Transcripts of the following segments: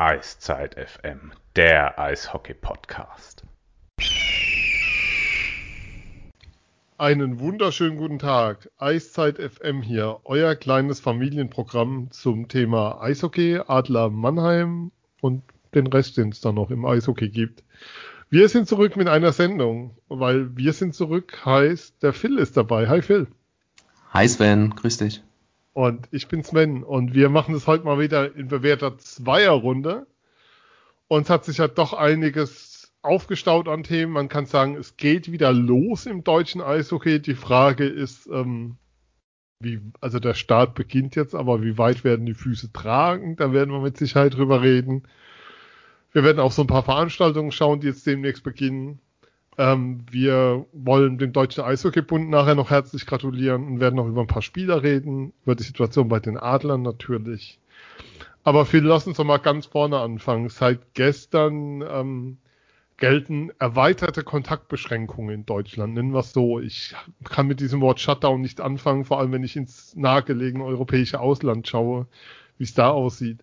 Eiszeit FM, der Eishockey-Podcast. Einen wunderschönen guten Tag. Eiszeit FM hier, euer kleines Familienprogramm zum Thema Eishockey, Adler Mannheim und den Rest, den es da noch im Eishockey gibt. Wir sind zurück mit einer Sendung, weil wir sind zurück heißt, der Phil ist dabei. Hi Phil. Hi Sven, grüß dich. Und ich bin Sven und wir machen es heute mal wieder in bewährter Zweierrunde. Uns hat sich ja doch einiges aufgestaut an Themen. Man kann sagen, es geht wieder los im deutschen Eishockey. Die Frage ist, ähm, wie, also der Start beginnt jetzt, aber wie weit werden die Füße tragen? Da werden wir mit Sicherheit drüber reden. Wir werden auf so ein paar Veranstaltungen schauen, die jetzt demnächst beginnen. Ähm, wir wollen dem Deutschen Eishockeybund nachher noch herzlich gratulieren und werden noch über ein paar Spieler reden, über die Situation bei den Adlern natürlich. Aber Phil, lass uns doch mal ganz vorne anfangen. Seit gestern ähm, gelten erweiterte Kontaktbeschränkungen in Deutschland. Nennen wir es so. Ich kann mit diesem Wort Shutdown nicht anfangen, vor allem wenn ich ins nahegelegene europäische Ausland schaue, wie es da aussieht.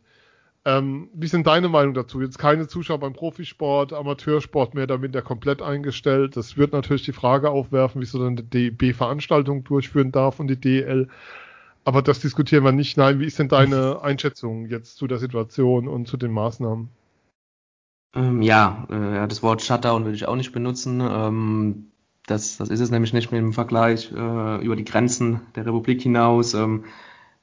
Ähm, wie sind deine Meinung dazu? Jetzt keine Zuschauer beim Profisport, Amateursport mehr damit ja komplett eingestellt. Das wird natürlich die Frage aufwerfen, wieso dann die DB Veranstaltung durchführen darf und die DL. Aber das diskutieren wir nicht. Nein, wie ist denn deine Einschätzung jetzt zu der Situation und zu den Maßnahmen? Ähm, ja, äh, das Wort Shutdown würde ich auch nicht benutzen. Ähm, das, das ist es nämlich nicht mit dem Vergleich äh, über die Grenzen der Republik hinaus. Ähm,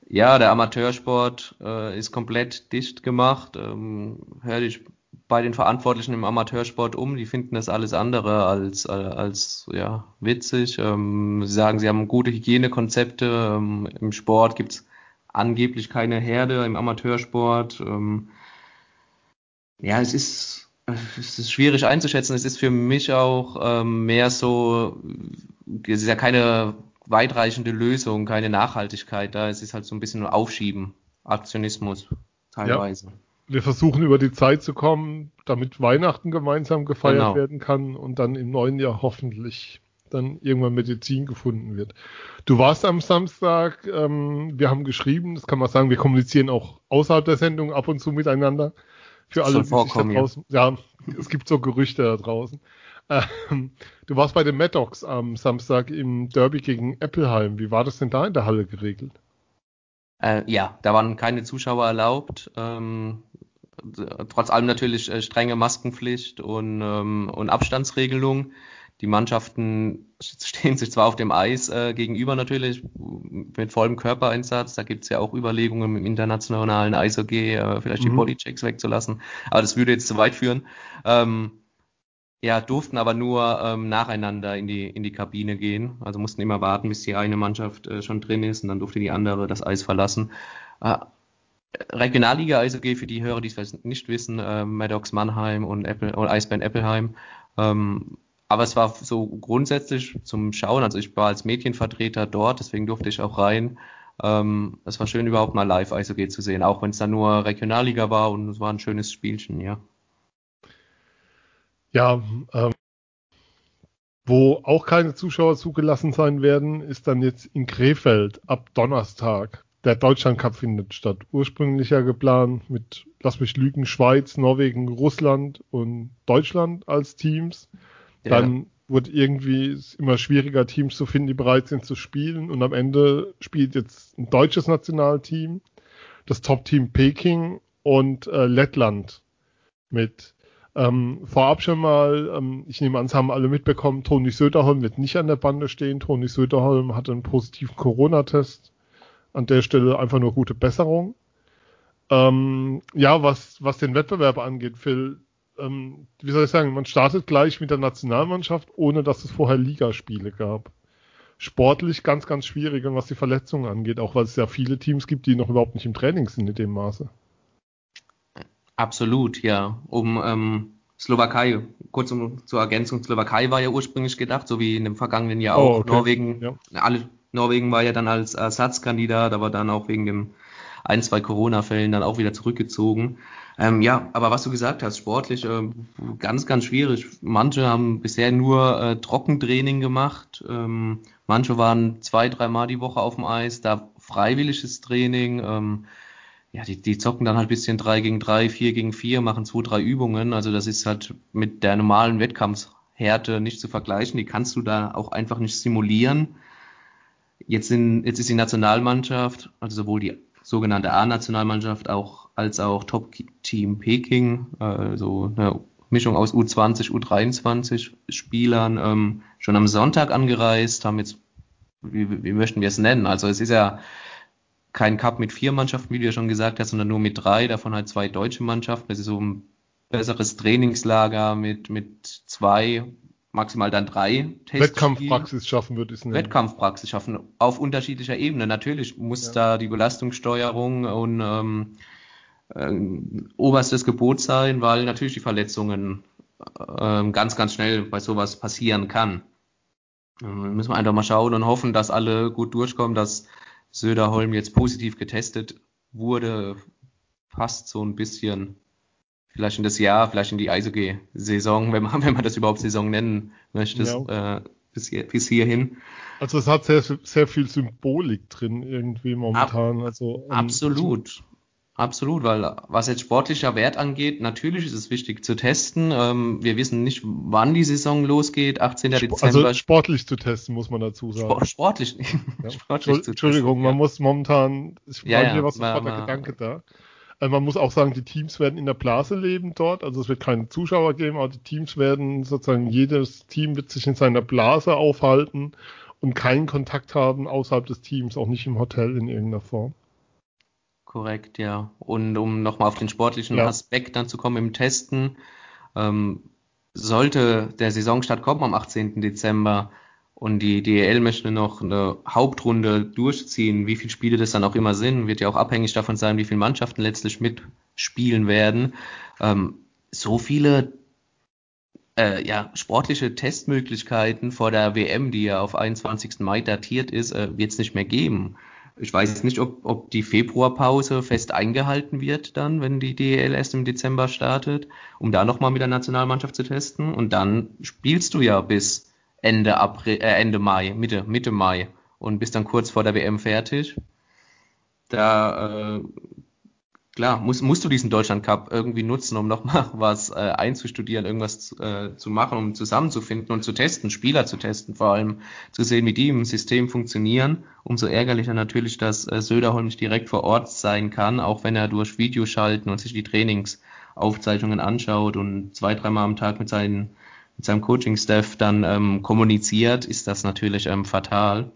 ja, der Amateursport äh, ist komplett dicht gemacht. Ähm, hör dich bei den Verantwortlichen im Amateursport um. Die finden das alles andere als, äh, als ja, witzig. Ähm, sie sagen, sie haben gute Hygienekonzepte. Ähm, Im Sport gibt's angeblich keine Herde, im Amateursport. Ähm, ja, es ist, es ist schwierig einzuschätzen. Es ist für mich auch ähm, mehr so, es ist ja keine weitreichende Lösung, keine Nachhaltigkeit da. Es ist halt so ein bisschen nur Aufschieben, Aktionismus teilweise. Ja. Wir versuchen über die Zeit zu kommen, damit Weihnachten gemeinsam gefeiert genau. werden kann und dann im neuen Jahr hoffentlich dann irgendwann Medizin gefunden wird. Du warst am Samstag, ähm, wir haben geschrieben, das kann man sagen, wir kommunizieren auch außerhalb der Sendung ab und zu miteinander. Für alle, die sich da draußen, ja. ja, es gibt so Gerüchte da draußen. Ähm, du warst bei den Maddox am Samstag im Derby gegen Appleheim. Wie war das denn da in der Halle geregelt? Äh, ja, da waren keine Zuschauer erlaubt. Ähm, trotz allem natürlich äh, strenge Maskenpflicht und, ähm, und Abstandsregelung. Die Mannschaften stehen sich zwar auf dem Eis äh, gegenüber natürlich mit vollem Körpereinsatz. Da gibt's ja auch Überlegungen im internationalen Eishockey, äh, vielleicht mhm. die Bodychecks wegzulassen. Aber das würde jetzt zu weit führen. Ähm, ja, durften aber nur ähm, nacheinander in die, in die Kabine gehen. Also mussten immer warten, bis die eine Mannschaft äh, schon drin ist und dann durfte die andere das Eis verlassen. Äh, Regionalliga Eishockey für die Hörer, die es nicht wissen, äh, Maddox Mannheim und Apple und Eisbären Eppelheim. Ähm, aber es war so grundsätzlich zum Schauen. Also ich war als Medienvertreter dort, deswegen durfte ich auch rein. Ähm, es war schön, überhaupt mal live Eishockey zu sehen, auch wenn es dann nur Regionalliga war und es war ein schönes Spielchen, ja. Ja, ähm, wo auch keine Zuschauer zugelassen sein werden, ist dann jetzt in Krefeld ab Donnerstag. Der Deutschland Cup findet statt. Ursprünglich ja geplant mit, lass mich lügen, Schweiz, Norwegen, Russland und Deutschland als Teams. Ja. Dann wurde irgendwie immer schwieriger, Teams zu finden, die bereit sind zu spielen. Und am Ende spielt jetzt ein deutsches Nationalteam, das Top-Team Peking und äh, Lettland mit. Ähm, vorab schon mal, ähm, ich nehme an, es haben alle mitbekommen, Toni Söderholm wird nicht an der Bande stehen. Toni Söderholm hat einen positiven Corona-Test. An der Stelle einfach nur gute Besserung. Ähm, ja, was, was den Wettbewerb angeht, Phil, ähm, wie soll ich sagen, man startet gleich mit der Nationalmannschaft, ohne dass es vorher Ligaspiele gab. Sportlich ganz, ganz schwierig, und was die Verletzungen angeht, auch weil es ja viele Teams gibt, die noch überhaupt nicht im Training sind in dem Maße. Absolut, ja. Um ähm, Slowakei, kurz um, zur Ergänzung, Slowakei war ja ursprünglich gedacht, so wie in dem vergangenen Jahr oh, auch. Okay. Norwegen, ja. alle, Norwegen war ja dann als Ersatzkandidat, aber dann auch wegen dem ein, zwei Corona-Fällen dann auch wieder zurückgezogen. Ähm, ja, aber was du gesagt hast, sportlich äh, ganz, ganz schwierig. Manche haben bisher nur äh, Trockentraining gemacht. Ähm, manche waren zwei, dreimal die Woche auf dem Eis, da freiwilliges Training. Ähm, ja, die, die zocken dann halt bisschen drei gegen drei, vier gegen vier, machen zwei, drei Übungen. Also das ist halt mit der normalen Wettkampfhärte nicht zu vergleichen. Die kannst du da auch einfach nicht simulieren. Jetzt, sind, jetzt ist die Nationalmannschaft, also sowohl die sogenannte A-Nationalmannschaft auch als auch Top-Team Peking, also eine Mischung aus U20, U23 Spielern, ähm, schon am Sonntag angereist, haben jetzt, wie, wie möchten wir es nennen? Also es ist ja kein Cup mit vier Mannschaften, wie du ja schon gesagt hast, sondern nur mit drei, davon halt zwei deutsche Mannschaften. Das ist so ein besseres Trainingslager mit, mit zwei, maximal dann drei Tests. Wettkampfpraxis schaffen würde es nennen. Wettkampfpraxis schaffen, auf unterschiedlicher Ebene. Natürlich muss ja. da die Belastungssteuerung und ähm, äh, oberstes Gebot sein, weil natürlich die Verletzungen äh, ganz, ganz schnell bei sowas passieren kann. Äh, müssen wir einfach mal schauen und hoffen, dass alle gut durchkommen, dass Söderholm jetzt positiv getestet wurde, passt so ein bisschen vielleicht in das Jahr, vielleicht in die Eishockey-Saison, wenn man, wenn man das überhaupt Saison nennen möchte, ja. äh, bis, hier, bis hierhin. Also es hat sehr, sehr viel Symbolik drin irgendwie momentan. Ab, also, um, absolut. Absolut, weil was jetzt sportlicher Wert angeht, natürlich ist es wichtig zu testen. Ähm, wir wissen nicht, wann die Saison losgeht. 18. Sp Dezember. Also sportlich zu testen, muss man dazu sagen. Sport, sportlich, ja. sportlich Entschuldigung, man ja. muss momentan, ich ja, ja, was sofort der Gedanke da. Also man muss auch sagen, die Teams werden in der Blase leben dort. Also es wird keine Zuschauer geben, aber die Teams werden sozusagen, jedes Team wird sich in seiner Blase aufhalten und keinen Kontakt haben außerhalb des Teams, auch nicht im Hotel in irgendeiner Form. Korrekt, ja. Und um nochmal auf den sportlichen ja. Aspekt dann zu kommen im Testen, ähm, sollte der Saisonstart kommen am 18. Dezember und die DEL möchte noch eine Hauptrunde durchziehen, wie viele Spiele das dann auch immer sind, wird ja auch abhängig davon sein, wie viele Mannschaften letztlich mitspielen werden. Ähm, so viele äh, ja, sportliche Testmöglichkeiten vor der WM, die ja auf 21. Mai datiert ist, äh, wird es nicht mehr geben. Ich weiß nicht, ob, ob die Februarpause fest eingehalten wird dann, wenn die DEL erst im Dezember startet, um da nochmal mit der Nationalmannschaft zu testen. Und dann spielst du ja bis Ende April, äh, Ende Mai, Mitte, Mitte Mai und bist dann kurz vor der WM fertig. Da äh, klar, musst, musst du diesen Deutschland Cup irgendwie nutzen, um nochmal was äh, einzustudieren, irgendwas äh, zu machen, um zusammenzufinden und zu testen, Spieler zu testen, vor allem zu sehen, wie die im System funktionieren. Umso ärgerlicher natürlich, dass äh, Söderholm nicht direkt vor Ort sein kann, auch wenn er durch Videoschalten und sich die Trainingsaufzeichnungen anschaut und zwei, dreimal am Tag mit, seinen, mit seinem Coaching-Staff dann ähm, kommuniziert, ist das natürlich ähm, fatal.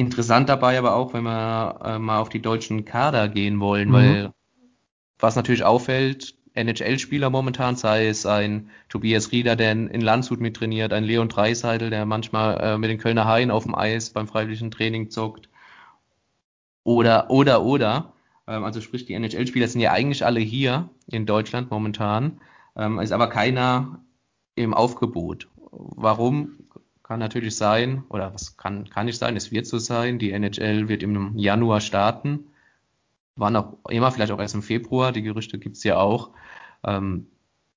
Interessant dabei aber auch, wenn wir äh, mal auf die deutschen Kader gehen wollen, mhm. weil was natürlich auffällt, NHL-Spieler momentan, sei es ein Tobias Rieder, der in Landshut mittrainiert, ein Leon Dreiseidel, der manchmal äh, mit den Kölner Haien auf dem Eis beim freiwilligen Training zockt. Oder, oder, oder. Ähm, also sprich, die NHL-Spieler sind ja eigentlich alle hier in Deutschland momentan, ähm, ist aber keiner im Aufgebot. Warum? Kann natürlich sein, oder was kann, kann nicht sein, es wird so sein, die NHL wird im Januar starten, wann auch immer, vielleicht auch erst im Februar, die Gerüchte gibt's ja auch. Ähm,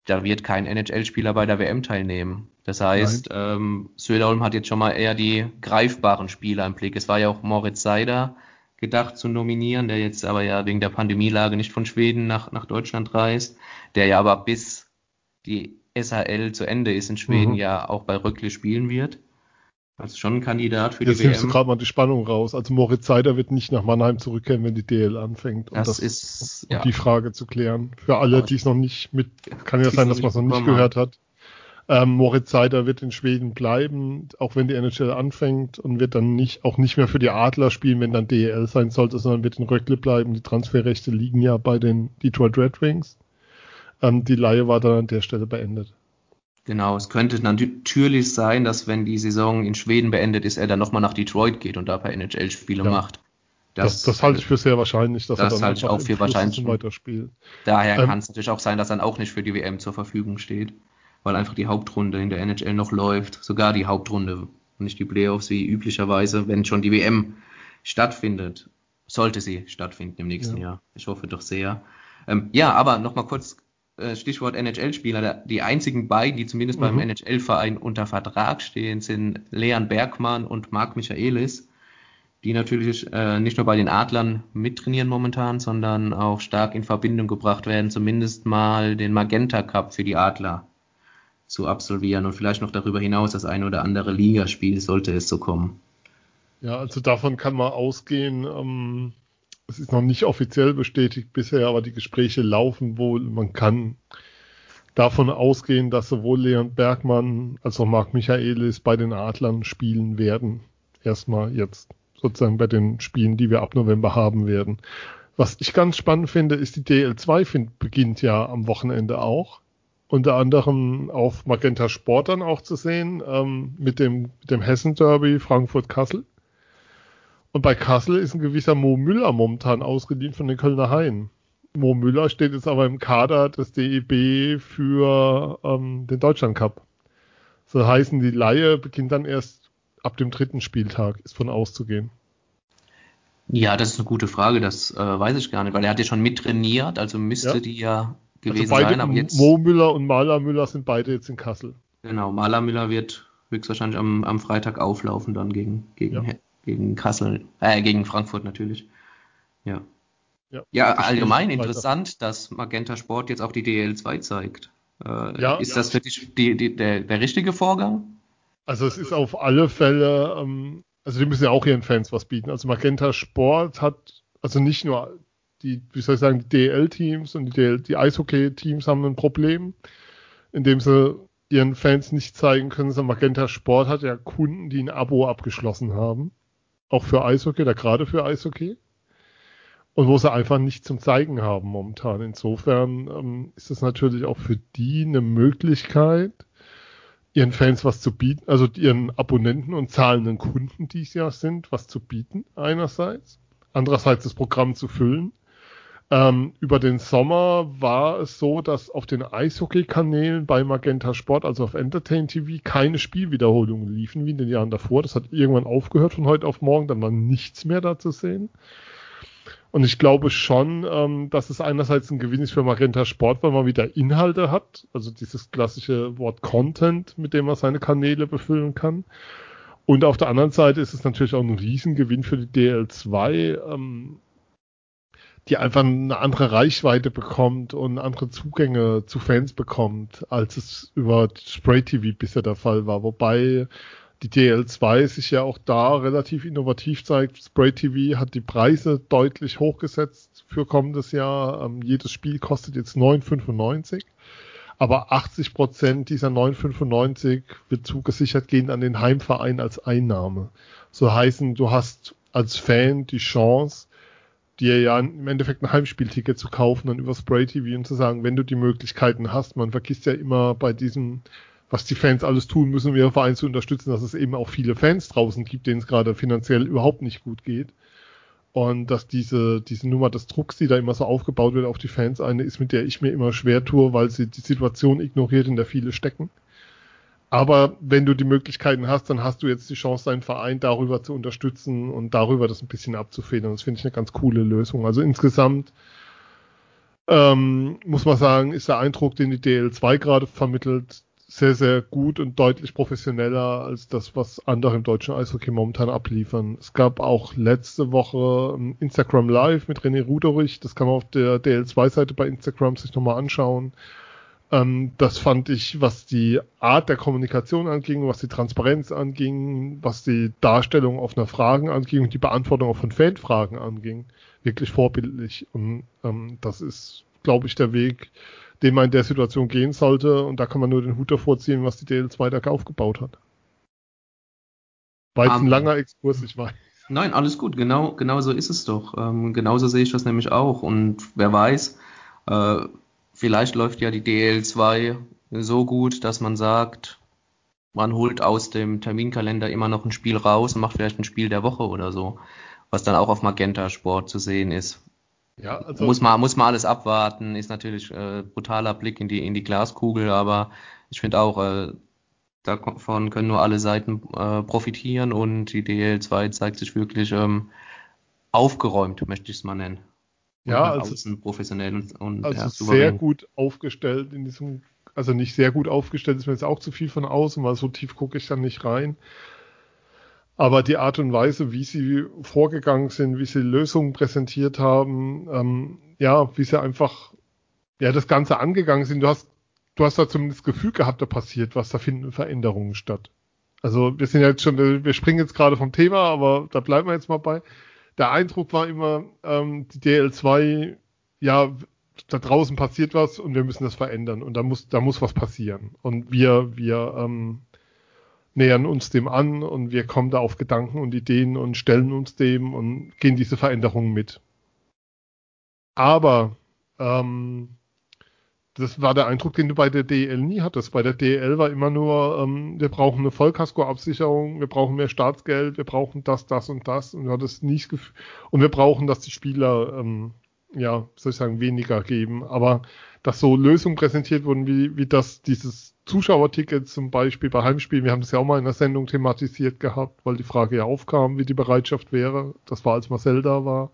da wird kein NHL-Spieler bei der WM teilnehmen. Das heißt, ähm, Söderholm hat jetzt schon mal eher die greifbaren Spieler im Blick. Es war ja auch Moritz Seider gedacht zu nominieren, der jetzt aber ja wegen der Pandemielage nicht von Schweden nach, nach Deutschland reist, der ja aber bis die SHL zu Ende ist in Schweden, mhm. ja auch bei Röckle spielen wird. Also schon ein Kandidat für Jetzt die WM. Jetzt gerade mal die Spannung raus. Also Moritz Seider wird nicht nach Mannheim zurückkehren, wenn die DL anfängt. Um das, das ist um ja. die Frage zu klären. Für alle, die es noch nicht mit, kann ja sein, dass man es noch nicht gehört hat. Ähm, Moritz Seider wird in Schweden bleiben, auch wenn die NHL anfängt und wird dann nicht, auch nicht mehr für die Adler spielen, wenn dann DEL sein sollte, sondern wird in Röckle bleiben. Die Transferrechte liegen ja bei den Detroit Red Wings. Ähm, die Laie war dann an der Stelle beendet. Genau, es könnte natürlich sein, dass wenn die Saison in Schweden beendet ist, er dann nochmal nach Detroit geht und da ein paar NHL-Spiele ja. macht. Das, das, das, halte ich für sehr wahrscheinlich, dass das er dann halte ich auch für wahrscheinlich weiterspielt. Daher ähm, kann es natürlich auch sein, dass er dann auch nicht für die WM zur Verfügung steht, weil einfach die Hauptrunde in der NHL noch läuft, sogar die Hauptrunde, nicht die Playoffs wie üblicherweise, wenn schon die WM stattfindet. Sollte sie stattfinden im nächsten ja. Jahr. Ich hoffe doch sehr. Ähm, ja, aber nochmal kurz Stichwort NHL-Spieler, die einzigen beiden, die zumindest mhm. beim NHL-Verein unter Vertrag stehen, sind Leon Bergmann und Marc Michaelis. die natürlich äh, nicht nur bei den Adlern mittrainieren momentan, sondern auch stark in Verbindung gebracht werden, zumindest mal den Magenta Cup für die Adler zu absolvieren und vielleicht noch darüber hinaus das eine oder andere Ligaspiel, sollte es so kommen. Ja, also davon kann man ausgehen. Ähm, es ist noch nicht offiziell bestätigt bisher, aber die Gespräche laufen wohl. Man kann davon ausgehen, dass sowohl Leon Bergmann als auch Marc Michaelis bei den Adlern spielen werden. Erstmal jetzt sozusagen bei den Spielen, die wir ab November haben werden. Was ich ganz spannend finde, ist die DL2 find, beginnt ja am Wochenende auch. Unter anderem auf Magenta Sport dann auch zu sehen, ähm, mit dem, mit dem Hessen Derby Frankfurt-Kassel. Und bei Kassel ist ein gewisser Mo Müller momentan ausgeliehen von den Kölner Haien. Mo Müller steht jetzt aber im Kader des DEB für ähm, den Deutschland Cup. So heißen, die Laie beginnt dann erst ab dem dritten Spieltag ist von auszugehen. Ja, das ist eine gute Frage, das äh, weiß ich gar nicht, weil er hat ja schon mittrainiert, also müsste ja. die ja also gewesen also beide, sein. Aber jetzt, Mo Müller und Maler Müller sind beide jetzt in Kassel. Genau, Maler Müller wird höchstwahrscheinlich am, am Freitag auflaufen dann gegen, gegen, ja. Gegen Kassel, äh, gegen Frankfurt natürlich. Ja. Ja, ja allgemein interessant, dass Magenta Sport jetzt auch die DL2 zeigt. Äh, ja, ist das für dich die, die, der, der richtige Vorgang? Also es ist auf alle Fälle, ähm, also die müssen ja auch ihren Fans was bieten. Also Magenta Sport hat, also nicht nur die, wie soll ich sagen, die DL-Teams und die, DL, die Eishockey-Teams haben ein Problem, indem sie ihren Fans nicht zeigen können, sondern Magenta Sport hat ja Kunden, die ein Abo abgeschlossen haben. Auch für Eishockey, da gerade für Eishockey. Und wo sie einfach nicht zum Zeigen haben momentan. Insofern ähm, ist es natürlich auch für die eine Möglichkeit, ihren Fans was zu bieten, also ihren Abonnenten und zahlenden Kunden, die es ja sind, was zu bieten einerseits, andererseits das Programm zu füllen. Ähm, über den Sommer war es so, dass auf den Eishockey-Kanälen bei Magenta Sport, also auf Entertain TV, keine Spielwiederholungen liefen wie in den Jahren davor. Das hat irgendwann aufgehört von heute auf morgen, dann war nichts mehr da zu sehen. Und ich glaube schon, ähm, dass es einerseits ein Gewinn ist für Magenta Sport, weil man wieder Inhalte hat, also dieses klassische Wort Content, mit dem man seine Kanäle befüllen kann. Und auf der anderen Seite ist es natürlich auch ein Riesengewinn für die DL2, ähm, die einfach eine andere Reichweite bekommt und andere Zugänge zu Fans bekommt, als es über Spray TV bisher der Fall war. Wobei die DL2 sich ja auch da relativ innovativ zeigt. Spray TV hat die Preise deutlich hochgesetzt für kommendes Jahr. Ähm, jedes Spiel kostet jetzt 9,95. Aber 80 Prozent dieser 9,95 wird zugesichert gehen an den Heimverein als Einnahme. So heißen, du hast als Fan die Chance, dir ja im Endeffekt ein Heimspielticket zu kaufen und über Spray TV und zu sagen, wenn du die Möglichkeiten hast, man vergisst ja immer bei diesem was die Fans alles tun müssen, um ihren Verein zu unterstützen, dass es eben auch viele Fans draußen gibt, denen es gerade finanziell überhaupt nicht gut geht. Und dass diese, diese Nummer des Drucks, die da immer so aufgebaut wird auf die Fans, eine ist, mit der ich mir immer schwer tue, weil sie die Situation ignoriert, in der viele stecken. Aber wenn du die Möglichkeiten hast, dann hast du jetzt die Chance, deinen Verein darüber zu unterstützen und darüber das ein bisschen abzufedern. Das finde ich eine ganz coole Lösung. Also insgesamt ähm, muss man sagen, ist der Eindruck, den die DL2 gerade vermittelt, sehr, sehr gut und deutlich professioneller als das, was andere im deutschen Eishockey momentan abliefern. Es gab auch letzte Woche Instagram Live mit René Ruderich. Das kann man auf der DL2-Seite bei Instagram sich nochmal anschauen. Ähm, das fand ich, was die Art der Kommunikation anging, was die Transparenz anging, was die Darstellung offener Fragen anging und die Beantwortung auch von Fanfragen anging, wirklich vorbildlich. Und ähm, das ist, glaube ich, der Weg, den man in der Situation gehen sollte. Und da kann man nur den Hut davor ziehen, was die DL2 da aufgebaut hat. War jetzt um, ein langer Exkurs, ich weiß. Nein, alles gut. Genau, genau so ist es doch. Ähm, genauso sehe ich das nämlich auch. Und wer weiß, äh, vielleicht läuft ja die DL2 so gut, dass man sagt, man holt aus dem Terminkalender immer noch ein Spiel raus und macht vielleicht ein Spiel der Woche oder so, was dann auch auf Magenta Sport zu sehen ist. Ja, also muss man muss man alles abwarten. Ist natürlich äh, brutaler Blick in die in die Glaskugel, aber ich finde auch äh, davon können nur alle Seiten äh, profitieren und die DL2 zeigt sich wirklich ähm, aufgeräumt, möchte ich es mal nennen. Ja, also professionell und, und also ja, sehr gut aufgestellt in diesem, also nicht sehr gut aufgestellt, ist mir jetzt auch zu viel von außen, weil so tief gucke ich dann nicht rein. Aber die Art und Weise, wie sie vorgegangen sind, wie sie Lösungen präsentiert haben, ähm, ja, wie sie einfach ja das Ganze angegangen sind, du hast, du hast da zumindest das Gefühl gehabt, da passiert was, da finden Veränderungen statt. Also wir sind jetzt schon, wir springen jetzt gerade vom Thema, aber da bleiben wir jetzt mal bei. Der Eindruck war immer, ähm, die DL2, ja, da draußen passiert was und wir müssen das verändern und da muss, da muss was passieren. Und wir, wir ähm, nähern uns dem an und wir kommen da auf Gedanken und Ideen und stellen uns dem und gehen diese Veränderungen mit. Aber ähm, das war der Eindruck, den du bei der DL nie hattest. Bei der DL war immer nur, ähm, wir brauchen eine Vollkaskoabsicherung, wir brauchen mehr Staatsgeld, wir brauchen das, das und das. Und du hattest nie das Gefühl, und wir brauchen, dass die Spieler, ähm, ja, soll ich sagen, weniger geben. Aber dass so Lösungen präsentiert wurden, wie, wie das, dieses Zuschauerticket zum Beispiel bei Heimspielen, wir haben das ja auch mal in der Sendung thematisiert gehabt, weil die Frage ja aufkam, wie die Bereitschaft wäre. Das war, als Marcel da war.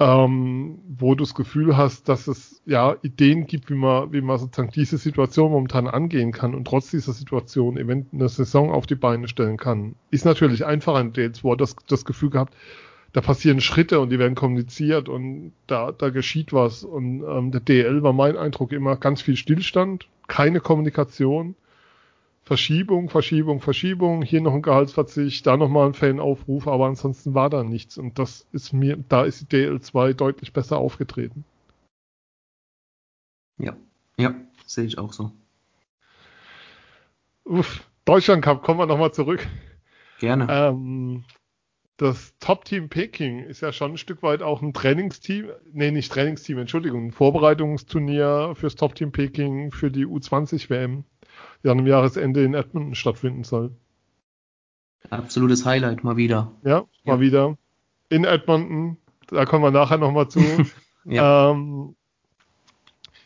Ähm, wo du das Gefühl hast, dass es ja Ideen gibt, wie man, wie man sozusagen diese Situation momentan angehen kann und trotz dieser Situation eventuell eine Saison auf die Beine stellen kann. Ist natürlich einfacher in Dates, wo das, das Gefühl gehabt, da passieren Schritte und die werden kommuniziert und da, da geschieht was. Und ähm, der DL war mein Eindruck immer ganz viel Stillstand, keine Kommunikation, Verschiebung, Verschiebung, Verschiebung, hier noch ein Gehaltsverzicht, da nochmal ein Fanaufruf, aber ansonsten war da nichts. Und das ist mir, da ist die DL2 deutlich besser aufgetreten. Ja, ja, sehe ich auch so. Uff, Deutschland Cup, kommen wir nochmal zurück. Gerne. Ähm, das Top-Team Peking ist ja schon ein Stück weit auch ein Trainingsteam, nee, nicht Trainingsteam, Entschuldigung, ein Vorbereitungsturnier fürs Top-Team Peking für die U20-WM, an am Jahresende in Edmonton stattfinden soll. Absolutes Highlight, mal wieder. Ja, mal ja. wieder. In Edmonton, da kommen wir nachher nochmal zu. ja. Ähm,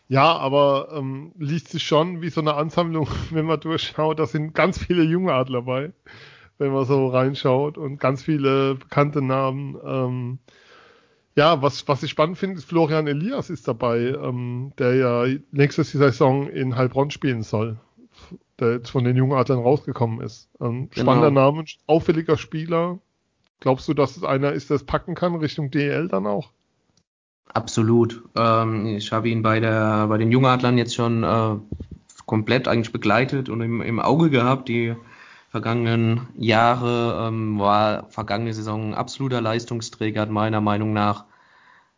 ja, aber ähm, liest sich schon wie so eine Ansammlung, wenn man durchschaut, da sind ganz viele junge Adler dabei wenn man so reinschaut und ganz viele bekannte Namen. Ähm, ja, was, was ich spannend finde, ist Florian Elias ist dabei, ähm, der ja nächste Saison in Heilbronn spielen soll, der jetzt von den jungen Adlern rausgekommen ist. Ähm, genau. Spannender Name, auffälliger Spieler. Glaubst du, dass es einer ist, der es packen kann, Richtung DL dann auch? Absolut. Ähm, ich habe ihn bei der bei den Jungadlern jetzt schon äh, komplett eigentlich begleitet und im, im Auge gehabt. Die vergangenen Jahre, ähm, war vergangene Saison ein absoluter Leistungsträger, hat meiner Meinung nach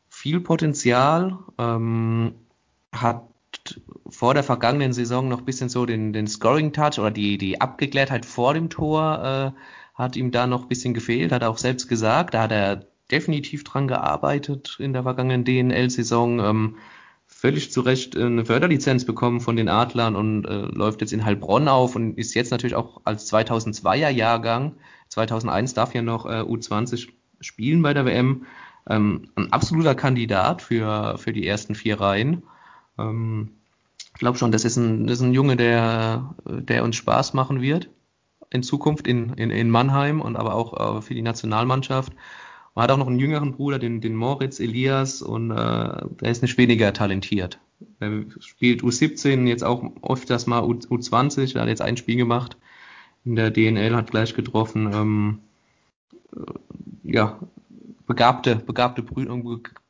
viel Potenzial, ähm, hat vor der vergangenen Saison noch ein bisschen so den, den Scoring-Touch oder die, die Abgeklärtheit vor dem Tor äh, hat ihm da noch ein bisschen gefehlt, hat er auch selbst gesagt, da hat er definitiv dran gearbeitet in der vergangenen DNL-Saison. Ähm, völlig zu Recht äh, eine Förderlizenz bekommen von den Adlern und äh, läuft jetzt in Heilbronn auf und ist jetzt natürlich auch als 2002er Jahrgang, 2001 darf ja noch äh, U20 spielen bei der WM, ähm, ein absoluter Kandidat für, für die ersten vier Reihen. Ähm, ich glaube schon, das ist, ein, das ist ein Junge, der, der uns Spaß machen wird in Zukunft in, in, in Mannheim und aber auch äh, für die Nationalmannschaft. Man hat auch noch einen jüngeren Bruder, den, den Moritz Elias, und äh, der ist nicht weniger talentiert. Er spielt U17, jetzt auch öfters mal U, U20, er hat jetzt ein Spiel gemacht in der DNL, hat gleich getroffen. Ähm, äh, ja, begabte, begabte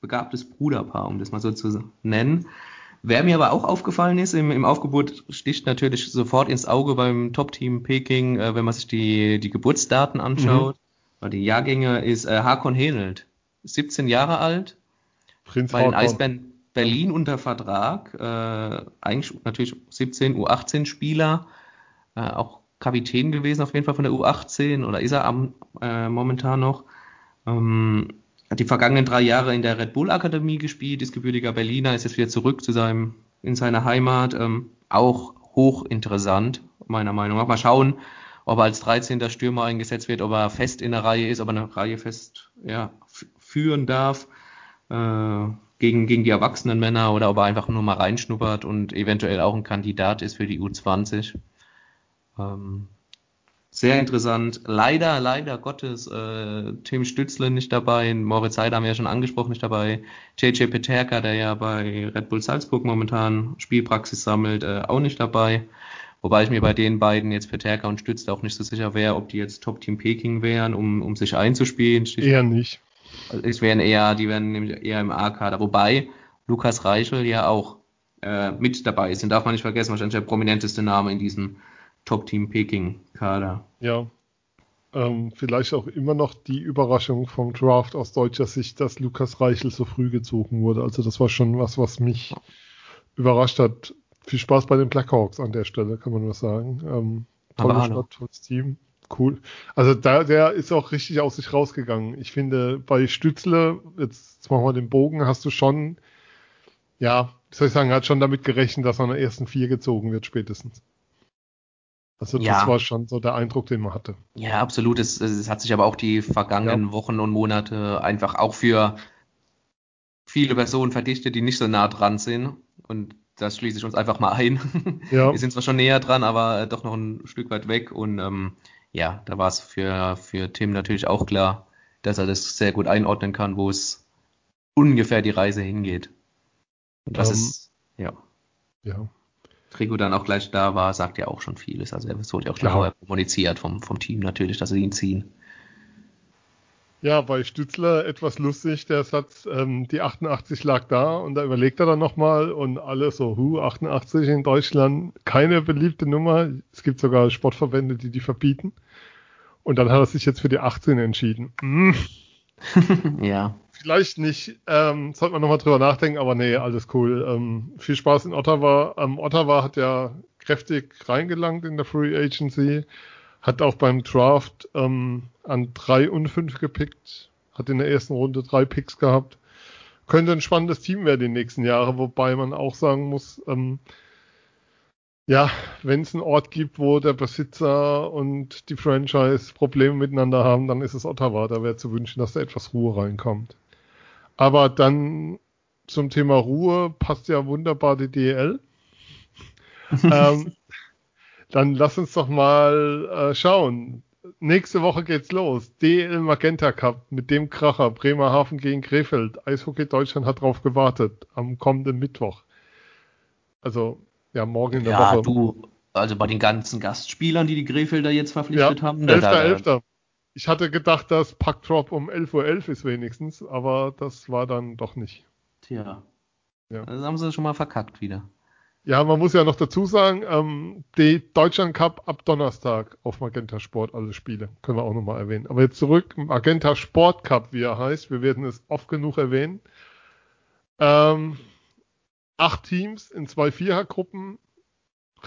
begabtes Bruderpaar, um das mal so zu nennen. Wer mir aber auch aufgefallen ist, im, im Aufgebot sticht natürlich sofort ins Auge beim Top-Team Peking, äh, wenn man sich die, die Geburtsdaten anschaut. Mhm die Jahrgänge ist äh, Hakon Henelt, 17 Jahre alt, Prinz bei den Eisbären Berlin unter Vertrag, äh, eigentlich natürlich 17 U18 Spieler, äh, auch Kapitän gewesen auf jeden Fall von der U18 oder ist er am, äh, momentan noch. Ähm, hat die vergangenen drei Jahre in der Red Bull Akademie gespielt, ist gebürtiger Berliner, ist jetzt wieder zurück zu seinem, in seiner Heimat, ähm, auch hochinteressant, meiner Meinung nach. Mal schauen, ob er als 13. Stürmer eingesetzt wird, ob er fest in der Reihe ist, ob er eine Reihe fest ja, führen darf äh, gegen, gegen die erwachsenen Männer oder ob er einfach nur mal reinschnuppert und eventuell auch ein Kandidat ist für die U20. Ähm, sehr interessant. Leider, leider Gottes, äh, Tim Stützle nicht dabei, Moritz Heider haben wir ja schon angesprochen, nicht dabei, JJ Peterka, der ja bei Red Bull Salzburg momentan Spielpraxis sammelt, äh, auch nicht dabei Wobei ich mir bei den beiden jetzt Peterka und Stütz auch nicht so sicher wäre, ob die jetzt Top-Team Peking wären, um, um sich einzuspielen. Eher nicht. Also es wären eher, die wären nämlich eher im A-Kader. Wobei Lukas Reichel ja auch äh, mit dabei ist. Den darf man nicht vergessen, wahrscheinlich der prominenteste Name in diesem Top-Team Peking-Kader. Ja. Ähm, vielleicht auch immer noch die Überraschung vom Draft aus deutscher Sicht, dass Lukas Reichel so früh gezogen wurde. Also das war schon was, was mich überrascht hat. Viel Spaß bei den Blackhawks an der Stelle, kann man nur sagen. Ähm, tolle Stadt, tolles Team. Cool. Also da, der ist auch richtig aus sich rausgegangen. Ich finde, bei Stützle, jetzt, jetzt machen wir den Bogen, hast du schon, ja, soll ich sagen, hat schon damit gerechnet, dass er an der ersten vier gezogen wird, spätestens. Also das ja. war schon so der Eindruck, den man hatte. Ja, absolut. Es, es hat sich aber auch die vergangenen ja. Wochen und Monate einfach auch für viele Personen verdichtet, die nicht so nah dran sind. Und das schließe ich uns einfach mal ein. Ja. Wir sind zwar schon näher dran, aber doch noch ein Stück weit weg. Und ähm, ja, da war es für, für Tim natürlich auch klar, dass er das sehr gut einordnen kann, wo es ungefähr die Reise hingeht. Und das ähm, ist, ja. Ja. Trigo dann auch gleich da war, sagt ja auch schon vieles. Also es wurde ja auch klar kommuniziert vom, vom Team natürlich, dass sie ihn ziehen. Ja, bei Stützler etwas lustig, der Satz, ähm, die 88 lag da und da überlegt er dann nochmal und alle so, hu, 88 in Deutschland, keine beliebte Nummer. Es gibt sogar Sportverbände, die die verbieten. Und dann hat er sich jetzt für die 18 entschieden. Mm. ja. Vielleicht nicht, ähm, sollte man nochmal drüber nachdenken, aber nee, alles cool. Ähm, viel Spaß in Ottawa. Ähm, Ottawa hat ja kräftig reingelangt in der Free Agency hat auch beim Draft ähm, an drei und fünf gepickt. Hat in der ersten Runde drei Picks gehabt. Könnte ein spannendes Team werden die nächsten Jahre, wobei man auch sagen muss, ähm, ja, wenn es einen Ort gibt, wo der Besitzer und die Franchise Probleme miteinander haben, dann ist es Ottawa. Da wäre zu wünschen, dass da etwas Ruhe reinkommt. Aber dann zum Thema Ruhe passt ja wunderbar die DL. ähm, dann lass uns doch mal äh, schauen. Nächste Woche geht's los. DL Magenta Cup mit dem Kracher Bremerhaven gegen Krefeld. Eishockey Deutschland hat drauf gewartet am kommenden Mittwoch. Also ja, morgen in der ja, Woche. Ja, du, also bei den ganzen Gastspielern, die die Krefelder jetzt verpflichtet ja, haben. 11.11. Ich hatte gedacht, dass Packdrop um 11.11 Uhr .11 ist wenigstens, aber das war dann doch nicht. Tja. Ja. Das haben sie schon mal verkackt wieder. Ja, man muss ja noch dazu sagen, ähm, die Deutschland Cup ab Donnerstag auf Magenta Sport alle Spiele. Können wir auch nochmal erwähnen. Aber jetzt zurück, Magenta Sport Cup, wie er heißt. Wir werden es oft genug erwähnen. Ähm, acht Teams in zwei Vierergruppen.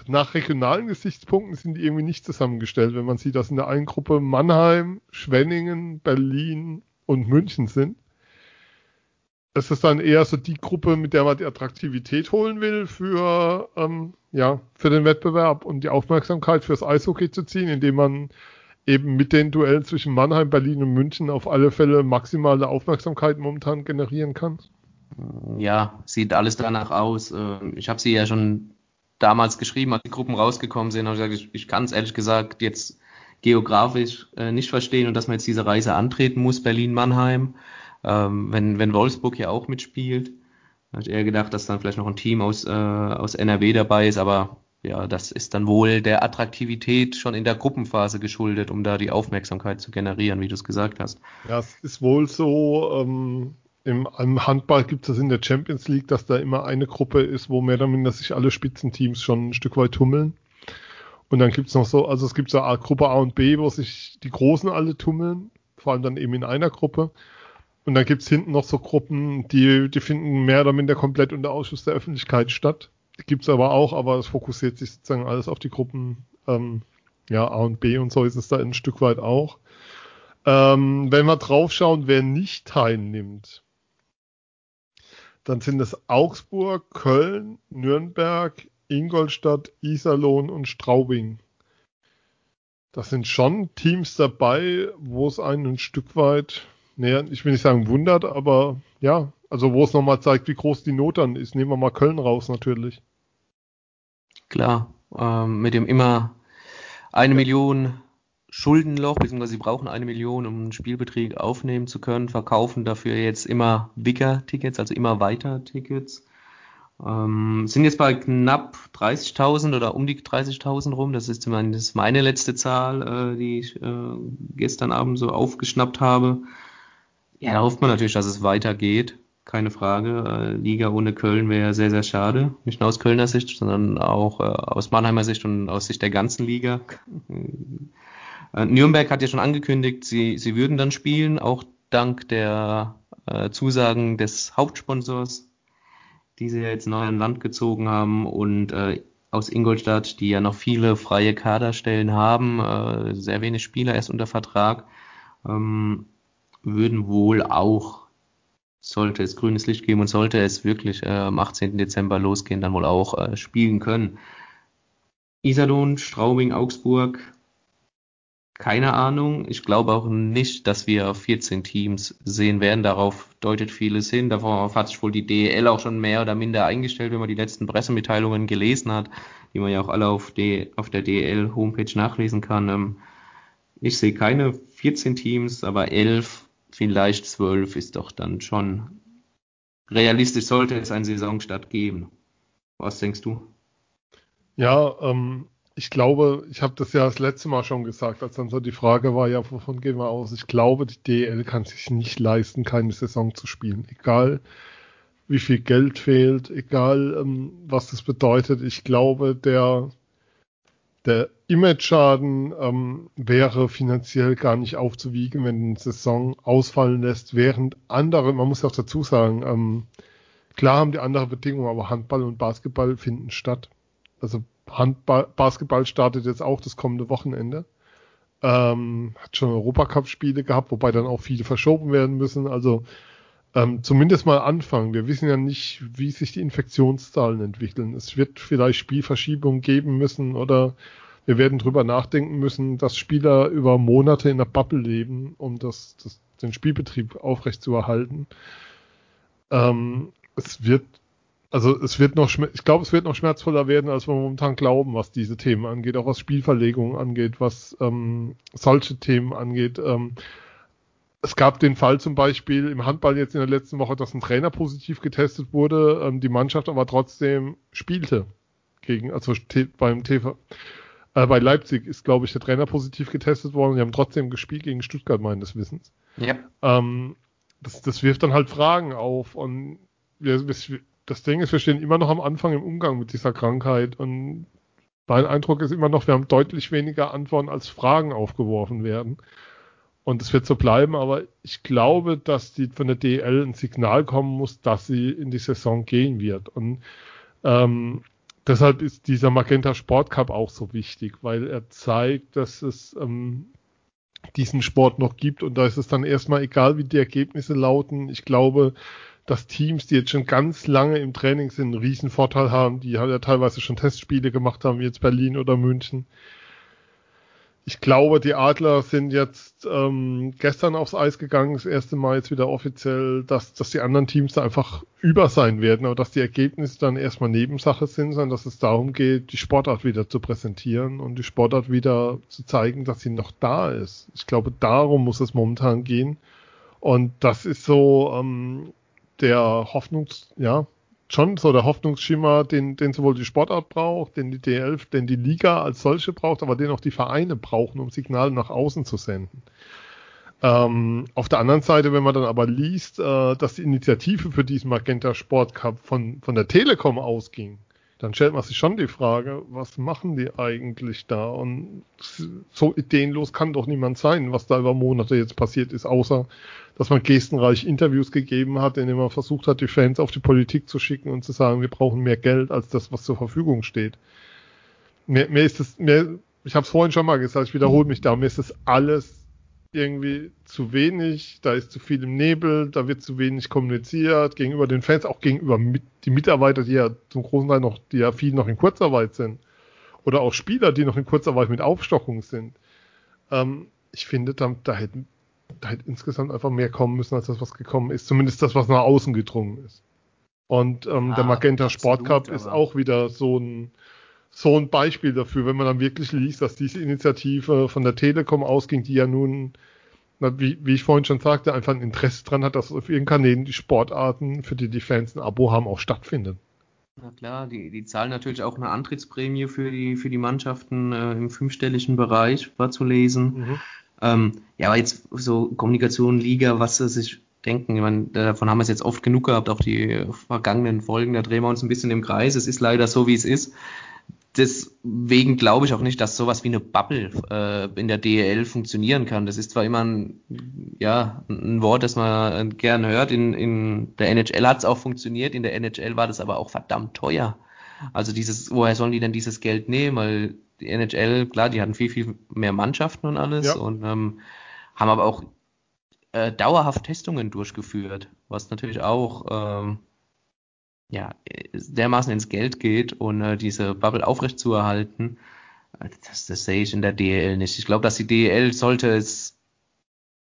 Nach regionalen Gesichtspunkten sind die irgendwie nicht zusammengestellt, wenn man sieht, dass in der einen Gruppe Mannheim, Schwenningen, Berlin und München sind ist es dann eher so die Gruppe, mit der man die Attraktivität holen will für, ähm, ja, für den Wettbewerb und die Aufmerksamkeit fürs Eishockey zu ziehen, indem man eben mit den Duellen zwischen Mannheim, Berlin und München auf alle Fälle maximale Aufmerksamkeit momentan generieren kann? Ja, sieht alles danach aus. Ähm, ich habe sie ja schon damals geschrieben, als die Gruppen rausgekommen sind, habe ich gesagt, ich, ich kann es ehrlich gesagt jetzt geografisch äh, nicht verstehen und dass man jetzt diese Reise antreten muss, Berlin-Mannheim. Ähm, wenn, wenn Wolfsburg ja auch mitspielt, habe ich eher gedacht, dass dann vielleicht noch ein Team aus, äh, aus NRW dabei ist, aber ja, das ist dann wohl der Attraktivität schon in der Gruppenphase geschuldet, um da die Aufmerksamkeit zu generieren, wie du es gesagt hast. Ja, es ist wohl so, ähm, im, im, Handball gibt es in der Champions League, dass da immer eine Gruppe ist, wo mehr oder minder sich alle Spitzenteams schon ein Stück weit tummeln. Und dann gibt es noch so, also es gibt so eine Gruppe A und B, wo sich die Großen alle tummeln, vor allem dann eben in einer Gruppe. Und dann gibt's hinten noch so Gruppen, die, die finden mehr oder minder komplett unter Ausschuss der Öffentlichkeit statt. Die gibt's aber auch, aber es fokussiert sich sozusagen alles auf die Gruppen ähm, ja, A und B und so ist es da ein Stück weit auch. Ähm, wenn wir draufschauen, wer nicht teilnimmt, dann sind es Augsburg, Köln, Nürnberg, Ingolstadt, Iserlohn und Straubing. Das sind schon Teams dabei, wo es einen ein Stück weit naja, ich will nicht sagen wundert, aber ja, also wo es nochmal zeigt, wie groß die Not dann ist. Nehmen wir mal Köln raus natürlich. Klar, ähm, mit dem immer eine Million Schuldenloch, beziehungsweise sie brauchen eine Million, um einen Spielbetrieb aufnehmen zu können, verkaufen dafür jetzt immer bigger Tickets, also immer weiter Tickets. Ähm, sind jetzt bei knapp 30.000 oder um die 30.000 rum. Das ist zumindest meine letzte Zahl, äh, die ich äh, gestern Abend so aufgeschnappt habe. Ja, da hofft man natürlich, dass es weitergeht. Keine Frage. Äh, Liga ohne Köln wäre sehr, sehr schade. Nicht nur aus Kölner Sicht, sondern auch äh, aus Mannheimer Sicht und aus Sicht der ganzen Liga. Äh, Nürnberg hat ja schon angekündigt, sie, sie würden dann spielen, auch dank der äh, Zusagen des Hauptsponsors die sie ja jetzt neu an Land gezogen haben und äh, aus Ingolstadt, die ja noch viele freie Kaderstellen haben, äh, sehr wenig Spieler erst unter Vertrag, ähm, würden wohl auch, sollte es grünes Licht geben und sollte es wirklich äh, am 18. Dezember losgehen, dann wohl auch äh, spielen können. Iserlohn, Straubing, Augsburg, keine Ahnung. Ich glaube auch nicht, dass wir 14 Teams sehen werden. Darauf deutet vieles hin. Darauf hat sich wohl die DEL auch schon mehr oder minder eingestellt, wenn man die letzten Pressemitteilungen gelesen hat, die man ja auch alle auf, D auf der DEL-Homepage nachlesen kann. Ähm, ich sehe keine 14 Teams, aber 11, vielleicht 12 ist doch dann schon realistisch, sollte es einen Saisonstart geben. Was denkst du? Ja, ähm, ich glaube, ich habe das ja das letzte Mal schon gesagt, als dann so die Frage war, ja, wovon gehen wir aus? Ich glaube, die DL kann sich nicht leisten, keine Saison zu spielen. Egal, wie viel Geld fehlt, egal, ähm, was das bedeutet. Ich glaube, der, der Image-Schaden ähm, wäre finanziell gar nicht aufzuwiegen, wenn eine Saison ausfallen lässt, während andere, man muss ja auch dazu sagen, ähm, klar haben die andere Bedingungen, aber Handball und Basketball finden statt. Also Handball, Basketball startet jetzt auch das kommende Wochenende. Ähm, hat schon Europacup-Spiele gehabt, wobei dann auch viele verschoben werden müssen. Also ähm, zumindest mal anfangen. Wir wissen ja nicht, wie sich die Infektionszahlen entwickeln. Es wird vielleicht Spielverschiebungen geben müssen oder wir werden drüber nachdenken müssen, dass Spieler über Monate in der Bubble leben, um das, das den Spielbetrieb aufrechtzuerhalten. Ähm, es wird also es wird noch, ich glaube, es wird noch schmerzvoller werden, als wir momentan glauben, was diese Themen angeht, auch was Spielverlegungen angeht, was ähm, solche Themen angeht. Ähm, es gab den Fall zum Beispiel im Handball jetzt in der letzten Woche, dass ein Trainer positiv getestet wurde, ähm, die Mannschaft aber trotzdem spielte gegen, also beim TV. Äh, bei Leipzig ist, glaube ich, der Trainer positiv getestet worden. Die haben trotzdem gespielt gegen Stuttgart, meines Wissens. Ja. Ähm, das, das wirft dann halt Fragen auf und wir, wir, das Ding ist, wir stehen immer noch am Anfang im Umgang mit dieser Krankheit und mein Eindruck ist immer noch, wir haben deutlich weniger Antworten als Fragen aufgeworfen werden. Und es wird so bleiben, aber ich glaube, dass die von der DL ein Signal kommen muss, dass sie in die Saison gehen wird. Und ähm, deshalb ist dieser Magenta Sport Cup auch so wichtig, weil er zeigt, dass es ähm, diesen Sport noch gibt und da ist es dann erstmal egal, wie die Ergebnisse lauten. Ich glaube, dass Teams, die jetzt schon ganz lange im Training sind, einen riesen Vorteil haben, die ja teilweise schon Testspiele gemacht haben, wie jetzt Berlin oder München. Ich glaube, die Adler sind jetzt ähm, gestern aufs Eis gegangen, das erste Mal jetzt wieder offiziell, dass, dass die anderen Teams da einfach über sein werden, aber dass die Ergebnisse dann erstmal Nebensache sind, sondern dass es darum geht, die Sportart wieder zu präsentieren und die Sportart wieder zu zeigen, dass sie noch da ist. Ich glaube, darum muss es momentan gehen. Und das ist so, ähm, der Hoffnungs, ja, schon so der Hoffnungsschimmer, den, den sowohl die Sportart braucht, den die D11, den die Liga als solche braucht, aber den auch die Vereine brauchen, um Signale nach außen zu senden. Ähm, auf der anderen Seite, wenn man dann aber liest, äh, dass die Initiative für diesen Magenta Sport Cup von, von der Telekom ausging, dann stellt man sich schon die Frage, was machen die eigentlich da? Und so ideenlos kann doch niemand sein, was da über Monate jetzt passiert ist, außer dass man gestenreich Interviews gegeben hat, in denen man versucht hat, die Fans auf die Politik zu schicken und zu sagen, wir brauchen mehr Geld als das, was zur Verfügung steht. Mir, mir ist es, mir, ich habe es vorhin schon mal gesagt, ich wiederhole mich da, mir ist das alles irgendwie zu wenig, da ist zu viel im Nebel, da wird zu wenig kommuniziert gegenüber den Fans, auch gegenüber mit, die Mitarbeiter, die ja zum großen Teil noch, die ja viel noch in Kurzarbeit sind. Oder auch Spieler, die noch in Kurzarbeit mit Aufstockung sind. Ähm, ich finde, da, da hätten da hätte insgesamt einfach mehr kommen müssen, als das, was gekommen ist. Zumindest das, was nach außen gedrungen ist. Und ähm, ah, der Magenta Sport Cup ist auch wieder so ein, so ein Beispiel dafür, wenn man dann wirklich liest, dass diese Initiative von der Telekom ausging, die ja nun, wie, wie ich vorhin schon sagte, einfach ein Interesse dran hat, dass auf ihren Kanälen die Sportarten, für die die Fans ein Abo haben, auch stattfinden. Na klar, die, die zahlen natürlich auch eine Antrittsprämie für die, für die Mannschaften äh, im fünfstelligen Bereich, war zu lesen. Mhm. Ähm, ja, aber jetzt so Kommunikation, Liga, was sie sich denken, ich meine, davon haben wir es jetzt oft genug gehabt, auch die vergangenen Folgen, da drehen wir uns ein bisschen im Kreis. Es ist leider so, wie es ist deswegen glaube ich auch nicht, dass sowas wie eine Bubble äh, in der DEL funktionieren kann. Das ist zwar immer ein, ja, ein Wort, das man gern hört. In, in der NHL hat es auch funktioniert, in der NHL war das aber auch verdammt teuer. Also dieses, woher sollen die denn dieses Geld nehmen? Weil die NHL, klar, die hatten viel, viel mehr Mannschaften und alles ja. und ähm, haben aber auch äh, dauerhaft Testungen durchgeführt, was natürlich auch ähm, ja, dermaßen ins Geld geht und äh, diese Bubble aufrechtzuerhalten, das, das sehe ich in der DEL nicht. Ich glaube, dass die DEL sollte es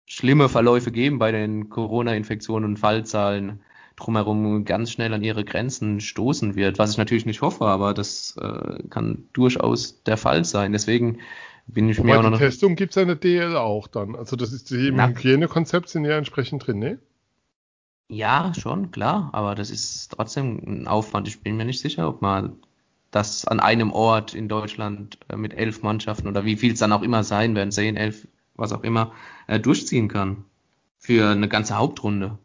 schlimme Verläufe geben bei den Corona-Infektionen und Fallzahlen drumherum ganz schnell an ihre Grenzen stoßen wird, was ich natürlich nicht hoffe, aber das äh, kann durchaus der Fall sein. Deswegen bin ich Wobei mir auch noch. Die Testung gibt es in der DL auch dann. Also das ist im Hygienekonzept sind ja entsprechend drin, ne? Ja, schon, klar, aber das ist trotzdem ein Aufwand. Ich bin mir nicht sicher, ob man das an einem Ort in Deutschland äh, mit elf Mannschaften oder wie viel es dann auch immer sein werden, zehn, elf, was auch immer, äh, durchziehen kann. Für eine ganze Hauptrunde.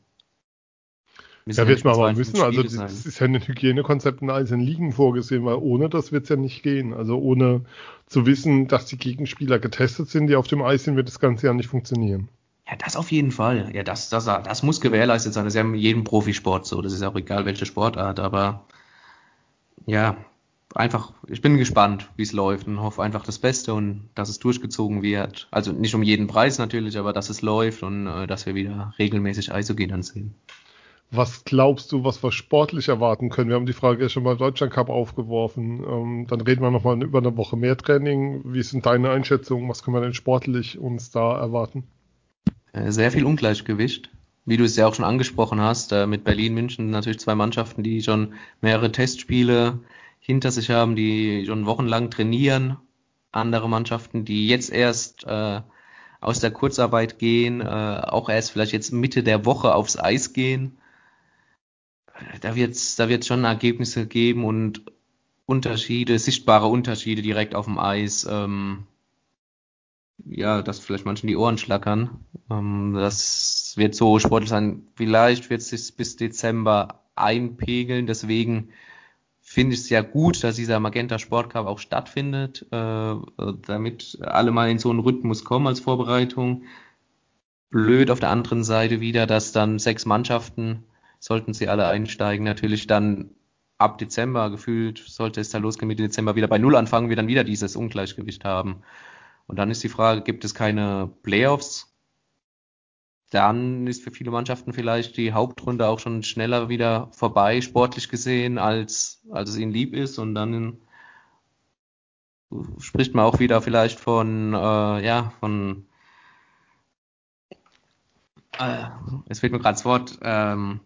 Ja, wird man aber wissen, also das ist ja in den Hygienekonzepten einzelnen Ligen vorgesehen, weil ohne das wird es ja nicht gehen. Also ohne zu wissen, dass die Gegenspieler getestet sind, die auf dem Eis sind, wird das Ganze ja nicht funktionieren. Ja, das auf jeden Fall. Ja, das, das, das muss gewährleistet sein. Das ist ja in jedem Profisport so. Das ist auch egal, welche Sportart. Aber ja, einfach, ich bin gespannt, wie es läuft und hoffe einfach das Beste und dass es durchgezogen wird. Also nicht um jeden Preis natürlich, aber dass es läuft und äh, dass wir wieder regelmäßig Eishockey dann sehen. Was glaubst du, was wir sportlich erwarten können? Wir haben die Frage ja schon mal Deutschland Cup aufgeworfen. Ähm, dann reden wir nochmal über eine Woche mehr Training. Wie sind deine Einschätzungen? Was können wir denn sportlich uns da erwarten? Äh, sehr viel Ungleichgewicht. Wie du es ja auch schon angesprochen hast, äh, mit Berlin, München natürlich zwei Mannschaften, die schon mehrere Testspiele hinter sich haben, die schon wochenlang trainieren. Andere Mannschaften, die jetzt erst äh, aus der Kurzarbeit gehen, äh, auch erst vielleicht jetzt Mitte der Woche aufs Eis gehen. Da wird es da wird's schon Ergebnisse geben und Unterschiede, sichtbare Unterschiede direkt auf dem Eis. Ähm, ja, dass vielleicht manchen die Ohren schlackern. Ähm, das wird so sportlich sein. Vielleicht wird es sich bis Dezember einpegeln. Deswegen finde ich es ja gut, dass dieser Magenta Sportcup auch stattfindet, äh, damit alle mal in so einen Rhythmus kommen als Vorbereitung. Blöd auf der anderen Seite wieder, dass dann sechs Mannschaften, sollten sie alle einsteigen, natürlich dann ab Dezember gefühlt, sollte es da losgehen mit Dezember wieder bei Null anfangen, wir dann wieder dieses Ungleichgewicht haben. Und dann ist die Frage, gibt es keine Playoffs? Dann ist für viele Mannschaften vielleicht die Hauptrunde auch schon schneller wieder vorbei, sportlich gesehen, als, als es ihnen lieb ist. Und dann spricht man auch wieder vielleicht von, äh, ja, von, äh, es fehlt mir gerade das Wort, ähm,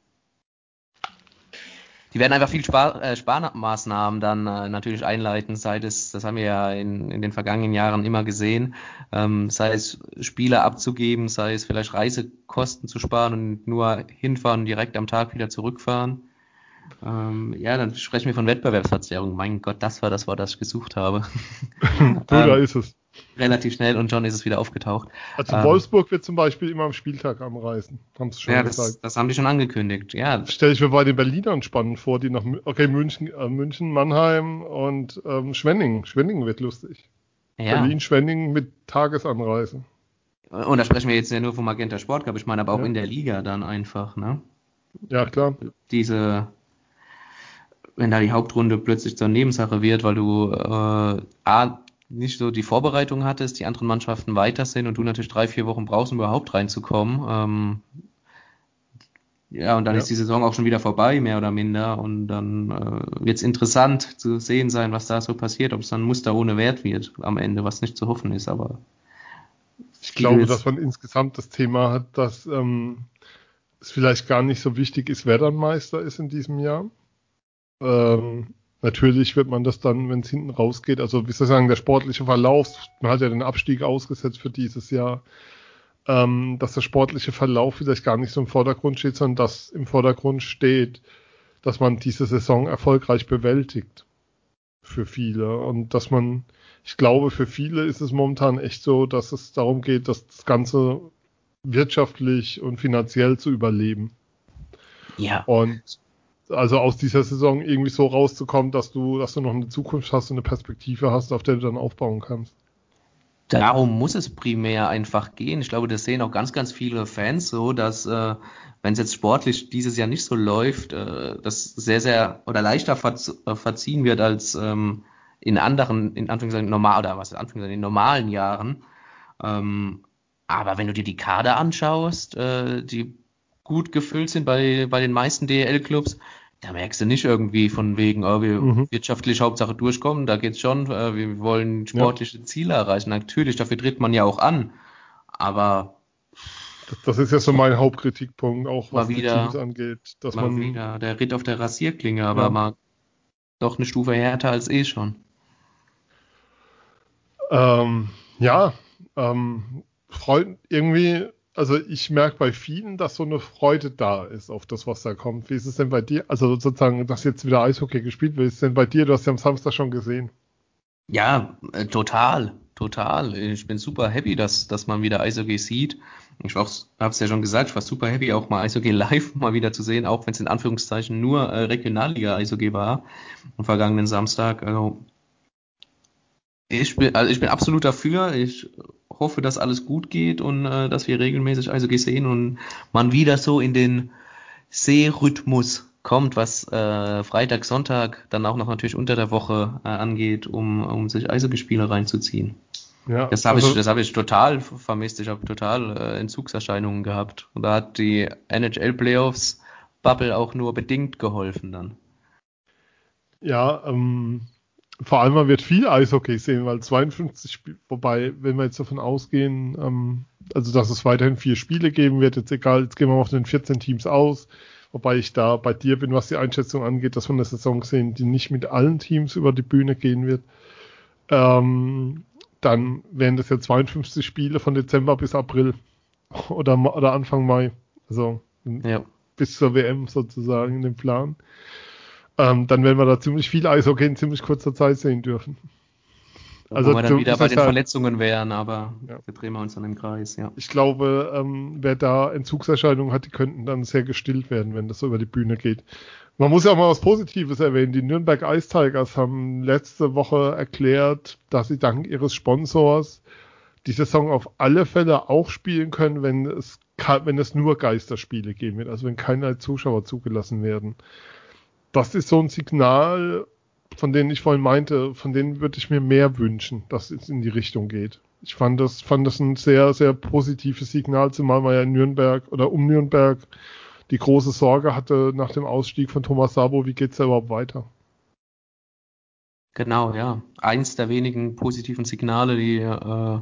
die werden einfach viel Spar äh, Sparmaßnahmen dann äh, natürlich einleiten, sei es, das haben wir ja in, in den vergangenen Jahren immer gesehen, ähm, sei es Spiele abzugeben, sei es vielleicht Reisekosten zu sparen und nur hinfahren und direkt am Tag wieder zurückfahren. Ähm, ja, dann sprechen wir von Wettbewerbsverzerrung. Mein Gott, das war das Wort, das ich gesucht habe. du, da ähm, ist es relativ schnell und schon ist es wieder aufgetaucht. Also ähm, Wolfsburg wird zum Beispiel immer am Spieltag anreisen. Haben schon ja, das, das, haben die schon angekündigt. Ja. Stelle ich mir bei den Berlinern spannend vor, die nach okay München, äh, München, Mannheim und ähm, Schwenningen. Schwenningen wird lustig. Ja. Berlin, Schwenningen mit Tagesanreise. Und da sprechen wir jetzt ja nur vom Magenta Sport Cup. Ich meine aber auch ja. in der Liga dann einfach, ne? Ja, klar. Diese, wenn da die Hauptrunde plötzlich zur Nebensache wird, weil du äh, A, nicht so die Vorbereitung hattest, die anderen Mannschaften weiter sind und du natürlich drei, vier Wochen brauchst, um überhaupt reinzukommen. Ähm, ja, und dann ja. ist die Saison auch schon wieder vorbei, mehr oder minder. Und dann äh, wird es interessant zu sehen sein, was da so passiert, ob es dann Muster ohne Wert wird am Ende, was nicht zu hoffen ist. Aber ich glaube, dass man insgesamt das Thema hat, dass ähm, es vielleicht gar nicht so wichtig ist, wer dann Meister ist in diesem Jahr. Ähm, Natürlich wird man das dann, wenn es hinten rausgeht, also wie soll ich sagen, der sportliche Verlauf, man hat ja den Abstieg ausgesetzt für dieses Jahr, ähm, dass der sportliche Verlauf vielleicht gar nicht so im Vordergrund steht, sondern dass im Vordergrund steht, dass man diese Saison erfolgreich bewältigt. Für viele. Und dass man, ich glaube, für viele ist es momentan echt so, dass es darum geht, dass das Ganze wirtschaftlich und finanziell zu überleben. Ja. Und also aus dieser Saison irgendwie so rauszukommen, dass du, dass du noch eine Zukunft hast und eine Perspektive hast, auf der du dann aufbauen kannst. Darum muss es primär einfach gehen. Ich glaube, das sehen auch ganz, ganz viele Fans so, dass äh, wenn es jetzt sportlich dieses Jahr nicht so läuft, äh, das sehr, sehr oder leichter äh, verziehen wird als ähm, in anderen, in Anführungszeichen normal oder was Anführungszeichen in normalen Jahren. Ähm, aber wenn du dir die Kader anschaust, äh, die gut gefüllt sind bei, bei den meisten DL-Clubs, da merkst du nicht irgendwie von wegen, oh, wir mhm. wirtschaftlich Hauptsache durchkommen, da geht's schon, äh, wir wollen sportliche ja. Ziele erreichen. Natürlich, dafür tritt man ja auch an. Aber das, das ist ja so mein Hauptkritikpunkt, auch was wieder, die Teams angeht. Dass man wieder der Ritt auf der Rasierklinge, aber ja. mal doch eine Stufe härter als eh schon. Ähm, ja, ähm, freut irgendwie also ich merke bei vielen, dass so eine Freude da ist auf das, was da kommt. Wie ist es denn bei dir? Also sozusagen, dass jetzt wieder Eishockey gespielt wird. Wie ist es denn bei dir? Du hast ja am Samstag schon gesehen. Ja, äh, total, total. Ich bin super happy, dass, dass man wieder Eishockey sieht. Ich habe es ja schon gesagt, ich war super happy, auch mal Eishockey live mal wieder zu sehen, auch wenn es in Anführungszeichen nur äh, Regionalliga-Eishockey war am vergangenen Samstag. Also ich bin, also ich bin absolut dafür. Ich hoffe, dass alles gut geht und äh, dass wir regelmäßig Eishockey sehen und man wieder so in den Sehrhythmus kommt, was äh, Freitag, Sonntag, dann auch noch natürlich unter der Woche äh, angeht, um, um sich Eishockeyspiele reinzuziehen. Ja, das habe also, ich, das habe ich total vermisst. Ich habe total äh, Entzugserscheinungen gehabt. Und da hat die NHL Playoffs Bubble auch nur bedingt geholfen dann. Ja, ähm, vor allem man wird viel Eishockey sehen, weil 52 Spiele, wobei, wenn wir jetzt davon ausgehen, ähm, also dass es weiterhin vier Spiele geben wird, jetzt egal, jetzt gehen wir mal auf den 14 Teams aus, wobei ich da bei dir bin, was die Einschätzung angeht, dass wir eine Saison sehen, die nicht mit allen Teams über die Bühne gehen wird. Ähm, dann wären das ja 52 Spiele von Dezember bis April oder, oder Anfang Mai. Also ja. bis zur WM sozusagen in dem Plan ähm, dann werden wir da ziemlich viel Eishockey in ziemlich kurzer Zeit sehen dürfen. Also Wo wir dann wieder bei den Verletzungen wären, aber ja. wir drehen wir uns dann im Kreis, ja. Ich glaube, ähm, wer da Entzugserscheinungen hat, die könnten dann sehr gestillt werden, wenn das so über die Bühne geht. Man muss ja auch mal was Positives erwähnen. Die Nürnberg Ice Tigers haben letzte Woche erklärt, dass sie dank ihres Sponsors die Saison auf alle Fälle auch spielen können, wenn es, wenn es nur Geisterspiele geben wird, also wenn keine Zuschauer zugelassen werden das ist so ein Signal, von denen ich vorhin meinte, von denen würde ich mir mehr wünschen, dass es in die Richtung geht. Ich fand das, fand das ein sehr, sehr positives Signal, zumal man ja in Nürnberg oder um Nürnberg die große Sorge hatte nach dem Ausstieg von Thomas Sabo, wie geht's da überhaupt weiter? Genau, ja. Eins der wenigen positiven Signale, die äh,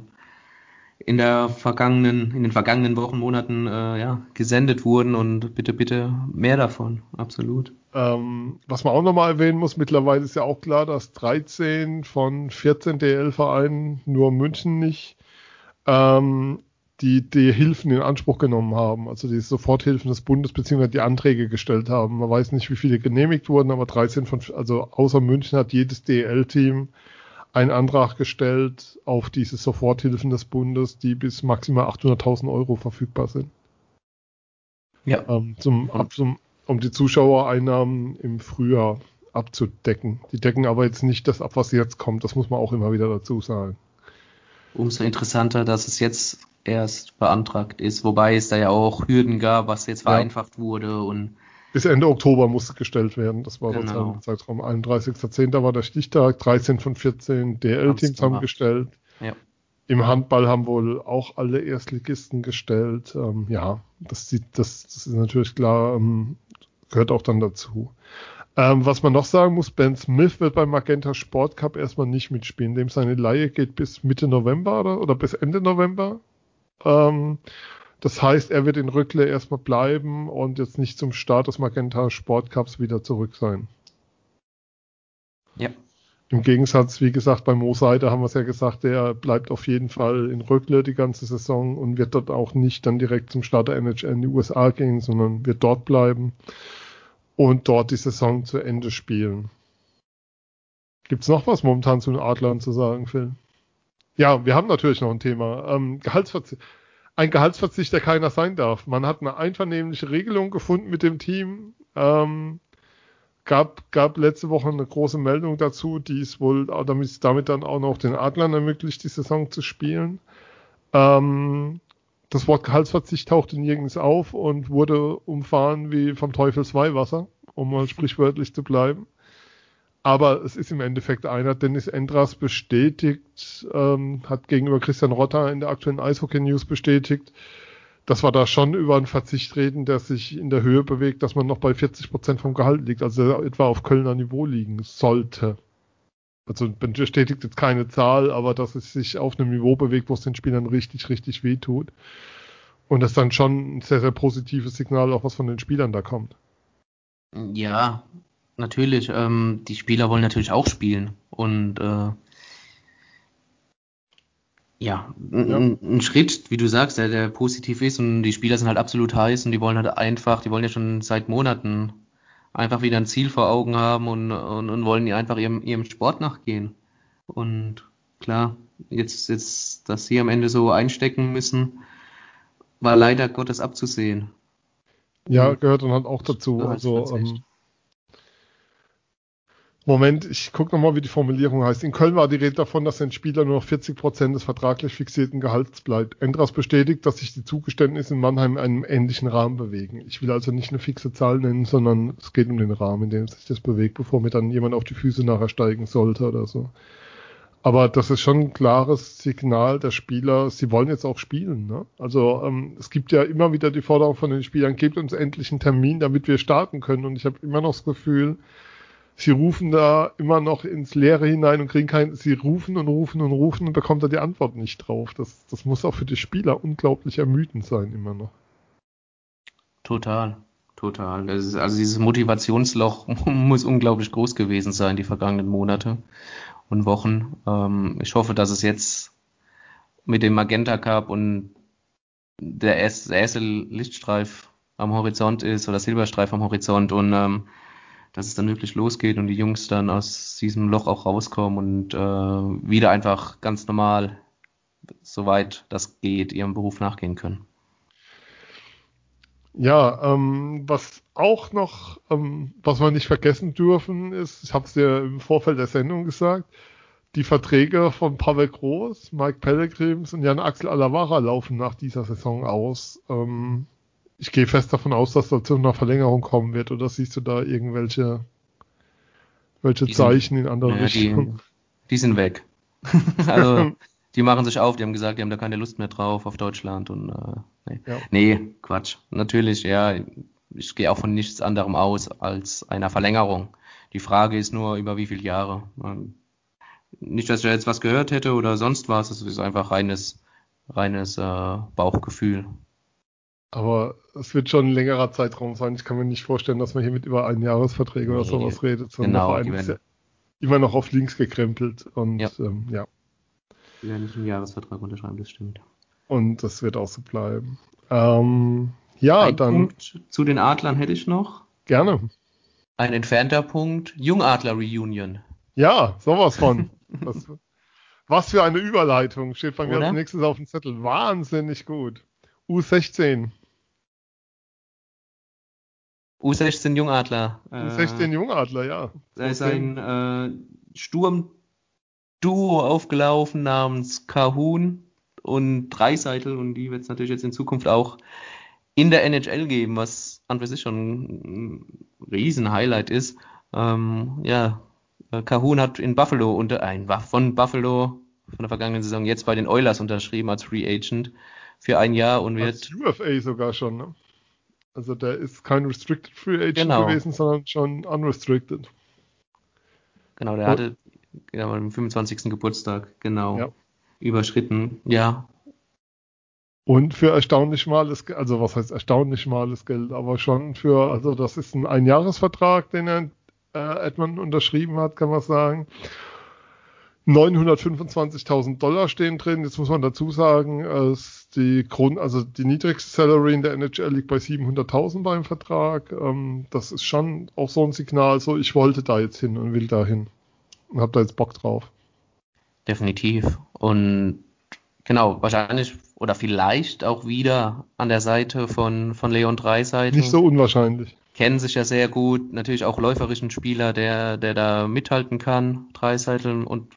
in der vergangenen, in den vergangenen Wochen, Monaten äh, ja, gesendet wurden und bitte, bitte mehr davon, absolut. Ähm, was man auch nochmal erwähnen muss, mittlerweile ist ja auch klar, dass 13 von 14 DL-Vereinen, nur München nicht, ähm, die, die Hilfen in Anspruch genommen haben, also die Soforthilfen des Bundes beziehungsweise die Anträge gestellt haben. Man weiß nicht, wie viele genehmigt wurden, aber 13 von, also außer München hat jedes DL-Team einen Antrag gestellt auf diese Soforthilfen des Bundes, die bis maximal 800.000 Euro verfügbar sind. Ja. Ähm, zum, ab, zum, um die Zuschauereinnahmen im Frühjahr abzudecken. Die decken aber jetzt nicht das ab, was jetzt kommt. Das muss man auch immer wieder dazu sagen. Umso interessanter, dass es jetzt erst beantragt ist, wobei es da ja auch Hürden gab, was jetzt vereinfacht ja. wurde und bis Ende Oktober musste gestellt werden. Das war genau. der Zeitraum. 31.10. war der Stichtag. 13 von 14 DL-Teams haben gestellt. Ja. Im Handball haben wohl auch alle Erstligisten gestellt. Ähm, ja, das, sieht, das, das ist natürlich klar, ähm, gehört auch dann dazu. Ähm, was man noch sagen muss, Ben Smith wird beim Magenta Sport Cup erstmal nicht mitspielen. Dem seine Laie geht bis Mitte November oder, oder bis Ende November. Ähm, das heißt, er wird in Rückle erstmal bleiben und jetzt nicht zum Start des Magenta Sport Cups wieder zurück sein. Ja. Im Gegensatz, wie gesagt, bei Mo Seide haben wir es ja gesagt, der bleibt auf jeden Fall in Rückle die ganze Saison und wird dort auch nicht dann direkt zum Start der NHL in die USA gehen, sondern wird dort bleiben. und dort die Saison zu Ende spielen. Gibt's noch was momentan zu den Adlern zu sagen, Phil? Ja, wir haben natürlich noch ein Thema. Ähm, Gehaltsverzicht. Ein Gehaltsverzicht, der keiner sein darf. Man hat eine einvernehmliche Regelung gefunden mit dem Team. Ähm, gab, gab letzte Woche eine große Meldung dazu, die es wohl damit, damit dann auch noch den Adlern ermöglicht, die Saison zu spielen. Ähm, das Wort Gehaltsverzicht tauchte nirgends auf und wurde umfahren wie vom Teufels Weihwasser, um mal sprichwörtlich zu bleiben. Aber es ist im Endeffekt einer. Dennis Endras bestätigt, ähm, hat gegenüber Christian Rotter in der aktuellen Eishockey News bestätigt, dass wir da schon über einen Verzicht reden, der sich in der Höhe bewegt, dass man noch bei 40 Prozent vom Gehalt liegt, also etwa auf Kölner Niveau liegen sollte. Also bestätigt jetzt keine Zahl, aber dass es sich auf einem Niveau bewegt, wo es den Spielern richtig, richtig wehtut. Und das dann schon ein sehr, sehr positives Signal, auch was von den Spielern da kommt. Ja, natürlich. Ähm, die Spieler wollen natürlich auch spielen. Und äh, ja, ja. Ein, Schritt, wie du sagst, der, der positiv ist und die Spieler sind halt absolut heiß und die wollen halt einfach, die wollen ja schon seit Monaten einfach wieder ein Ziel vor Augen haben und, und, und wollen einfach ihrem, ihrem Sport nachgehen. Und klar, jetzt, jetzt, dass sie am Ende so einstecken müssen, war leider Gottes abzusehen. Ja, gehört dann halt auch dazu. Also, ähm, Moment, ich gucke nochmal, wie die Formulierung heißt. In Köln war die Rede davon, dass ein Spieler nur noch 40 Prozent des vertraglich fixierten Gehalts bleibt. Endras bestätigt, dass sich die Zugeständnisse in Mannheim in einem ähnlichen Rahmen bewegen. Ich will also nicht eine fixe Zahl nennen, sondern es geht um den Rahmen, in dem sich das bewegt, bevor mir dann jemand auf die Füße nachher steigen sollte oder so. Aber das ist schon ein klares Signal der Spieler, sie wollen jetzt auch spielen. Ne? Also ähm, es gibt ja immer wieder die Forderung von den Spielern, gebt uns endlich einen Termin, damit wir starten können. Und ich habe immer noch das Gefühl, sie rufen da immer noch ins Leere hinein und kriegen kein, sie rufen und rufen und rufen und bekommt da die Antwort nicht drauf. Das, das muss auch für die Spieler unglaublich ermüdend sein, immer noch. Total, total. Ist, also dieses Motivationsloch muss unglaublich groß gewesen sein, die vergangenen Monate und Wochen. Ähm, ich hoffe, dass es jetzt mit dem Magenta Cup und der erste Lichtstreif am Horizont ist oder Silberstreif am Horizont und ähm, dass es dann wirklich losgeht und die Jungs dann aus diesem Loch auch rauskommen und äh, wieder einfach ganz normal, soweit das geht, ihrem Beruf nachgehen können. Ja, ähm, was auch noch, ähm, was wir nicht vergessen dürfen, ist, ich habe es dir im Vorfeld der Sendung gesagt, die Verträge von Pavel Groß, Mike Pellegrims und Jan Axel Alavara laufen nach dieser Saison aus. Ähm, ich gehe fest davon aus, dass da zu einer Verlängerung kommen wird. Oder siehst du da irgendwelche welche die Zeichen sind, in andere ja, Richtungen? Die, die, sind weg. also die machen sich auf, die haben gesagt, die haben da keine Lust mehr drauf auf Deutschland und äh, nee. Ja. nee, Quatsch. Natürlich, ja, ich gehe auch von nichts anderem aus als einer Verlängerung. Die Frage ist nur, über wie viele Jahre. Ähm, nicht, dass ich jetzt was gehört hätte oder sonst was, es ist einfach reines, reines äh, Bauchgefühl. Aber es wird schon ein längerer Zeitraum sein. Ich kann mir nicht vorstellen, dass man hier mit über einen Jahresverträge nee, oder sowas redet, sondern genau, der Verein ist immer noch auf links gekrempelt und ja. Ähm, ja. Die werden nicht einen Jahresvertrag unterschreiben, das stimmt. Und das wird auch so bleiben. Ähm, ja, Ein dann. Punkt zu den Adlern hätte ich noch. Gerne. Ein entfernter Punkt. Jungadler Reunion. Ja, sowas von. das, was für eine Überleitung. Steht bei mir als nächstes auf dem Zettel. Wahnsinnig gut. U16. U16 Jungadler. U16 äh, Jungadler, ja. Da ist ein äh, Sturm-Duo aufgelaufen namens Kahun und Dreiseitel und die wird es natürlich jetzt in Zukunft auch in der NHL geben, was an für sich schon ein Riesen-Highlight ist. Ähm, ja, Kahun hat in Buffalo unter ein von Buffalo von der vergangenen Saison jetzt bei den Oilers unterschrieben als Free Agent für ein Jahr und wird. Als UFA sogar schon, ne? Also der ist kein Restricted Free Agent genau. gewesen, sondern schon Unrestricted. Genau, der und, hatte genau, am 25. Geburtstag, genau, ja. überschritten, ja. Und für erstaunlich males Geld, also was heißt erstaunlich males Geld, aber schon für, also das ist ein Einjahresvertrag, den er äh, Edmund unterschrieben hat, kann man sagen. 925.000 Dollar stehen drin. Jetzt muss man dazu sagen, dass die Grund, also die niedrigste Salary in der NHL liegt bei 700.000 beim Vertrag. Ähm, das ist schon auch so ein Signal, so ich wollte da jetzt hin und will da hin und habe da jetzt Bock drauf. Definitiv. Und genau, wahrscheinlich oder vielleicht auch wieder an der Seite von, von Leon Dreiseitel. Nicht so unwahrscheinlich. Kennen sich ja sehr gut. Natürlich auch läuferischen Spieler, der, der da mithalten kann. Dreiseitel und,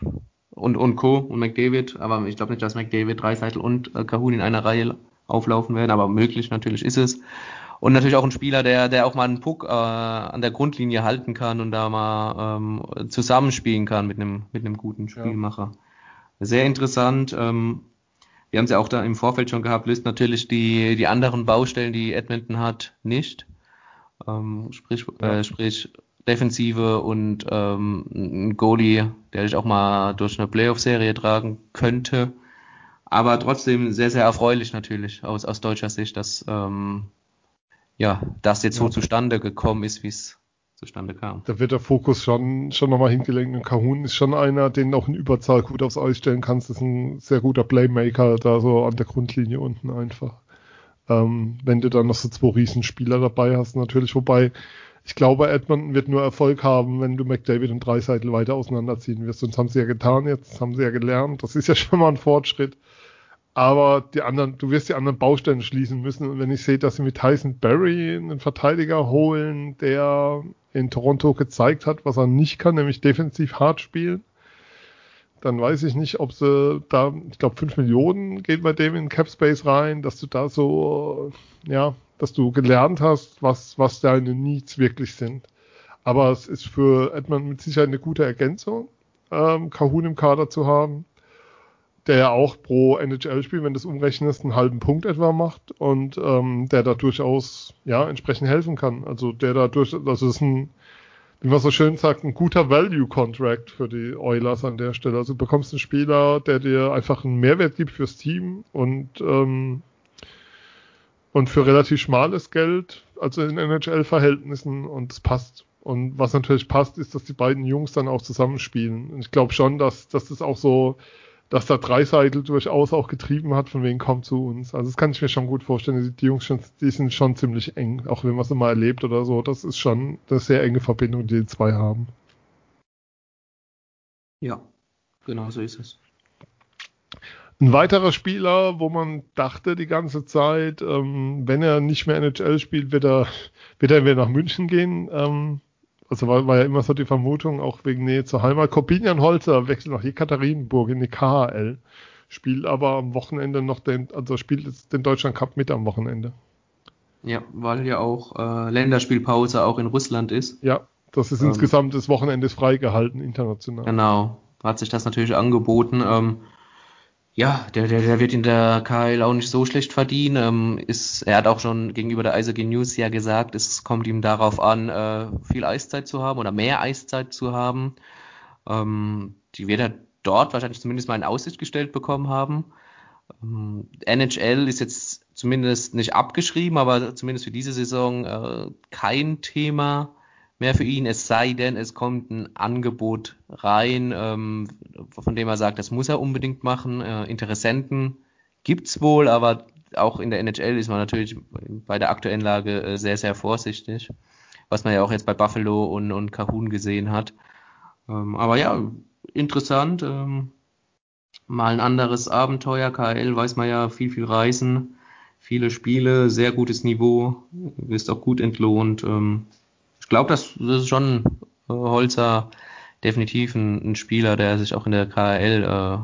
und, und Co. und McDavid. Aber ich glaube nicht, dass McDavid, Dreiseitel und äh, Kahun in einer Reihe auflaufen werden. Aber möglich natürlich ist es. Und natürlich auch ein Spieler, der, der auch mal einen Puck äh, an der Grundlinie halten kann und da mal ähm, zusammenspielen kann mit einem, mit einem guten Spielmacher. Ja. Sehr interessant. Ähm, wir haben es ja auch da im Vorfeld schon gehabt, löst natürlich die, die anderen Baustellen, die Edmonton hat, nicht. Ähm, sprich, äh, sprich Defensive und ähm, ein Goalie, der dich auch mal durch eine Playoff-Serie tragen könnte. Aber trotzdem sehr, sehr erfreulich natürlich aus, aus deutscher Sicht, dass ähm, ja, das jetzt ja. so zustande gekommen ist, wie es zustande kam. Da wird der Fokus schon, schon nochmal hingelenkt. Und Kahun ist schon einer, den auch in Überzahl gut aufs Eis stellen kannst. Das ist ein sehr guter Playmaker da so an der Grundlinie unten einfach. Ähm, wenn du dann noch so zwei Riesenspieler dabei hast, natürlich. Wobei, ich glaube, Edmonton wird nur Erfolg haben, wenn du McDavid und Dreiseitel weiter auseinanderziehen wirst. Sonst haben sie ja getan jetzt, haben sie ja gelernt. Das ist ja schon mal ein Fortschritt. Aber die anderen, du wirst die anderen Baustellen schließen müssen. Und wenn ich sehe, dass sie mit Tyson Berry einen Verteidiger holen, der in Toronto gezeigt hat, was er nicht kann, nämlich defensiv hart spielen, dann weiß ich nicht, ob sie da, ich glaube, 5 Millionen geht bei dem in Capspace rein, dass du da so, ja, dass du gelernt hast, was, was deine Needs wirklich sind. Aber es ist für Edmund mit Sicherheit eine gute Ergänzung, ähm, Kahun im Kader zu haben der ja auch pro NHL-Spiel, wenn du es umrechnest, einen halben Punkt etwa macht und ähm, der da durchaus ja entsprechend helfen kann. Also der da durch, das ist ein, wie man so schön sagt, ein guter Value-Contract für die Oilers an der Stelle. Also du bekommst einen Spieler, der dir einfach einen Mehrwert gibt fürs Team und ähm, und für relativ schmales Geld, also in NHL-Verhältnissen und es passt. Und was natürlich passt, ist, dass die beiden Jungs dann auch zusammenspielen. Und ich glaube schon, dass, dass das auch so dass da Dreiseitel durchaus auch getrieben hat, von wegen kommt zu uns. Also das kann ich mir schon gut vorstellen. Die Jungs schon, die sind schon ziemlich eng, auch wenn man es immer erlebt oder so. Das ist schon eine sehr enge Verbindung, die die zwei haben. Ja, genau so ist es. Ein weiterer Spieler, wo man dachte die ganze Zeit, ähm, wenn er nicht mehr NHL spielt, wird er, wird er wieder nach München gehen. Ähm, also war, war ja immer so die Vermutung, auch wegen Nähe zur Heimat. Corbinian Holzer wechselt nach Jekaterinburg in die KHL, spielt aber am Wochenende noch den, also spielt den Deutschland Cup mit am Wochenende. Ja, weil ja auch äh, Länderspielpause auch in Russland ist. Ja, das ist ähm, insgesamt des Wochenendes freigehalten international. Genau, hat sich das natürlich angeboten. Ähm, ja, der, der, der wird in der KL auch nicht so schlecht verdienen. Ähm, ist, er hat auch schon gegenüber der Eishockey News ja gesagt, es kommt ihm darauf an, äh, viel Eiszeit zu haben oder mehr Eiszeit zu haben. Ähm, die wird er dort wahrscheinlich zumindest mal in Aussicht gestellt bekommen haben. Ähm, NHL ist jetzt zumindest nicht abgeschrieben, aber zumindest für diese Saison äh, kein Thema mehr für ihn, es sei denn, es kommt ein Angebot rein, ähm, von dem er sagt, das muss er unbedingt machen. Äh, Interessenten gibt's wohl, aber auch in der NHL ist man natürlich bei der aktuellen Lage äh, sehr, sehr vorsichtig, was man ja auch jetzt bei Buffalo und, und Kahun gesehen hat. Ähm, aber ja, interessant. Ähm, mal ein anderes Abenteuer. KL weiß man ja viel, viel reisen, viele Spiele, sehr gutes Niveau, wirst auch gut entlohnt. Ähm, ich glaube, das, das, ist schon äh, Holzer definitiv ein, ein, Spieler, der sich auch in der KHL äh,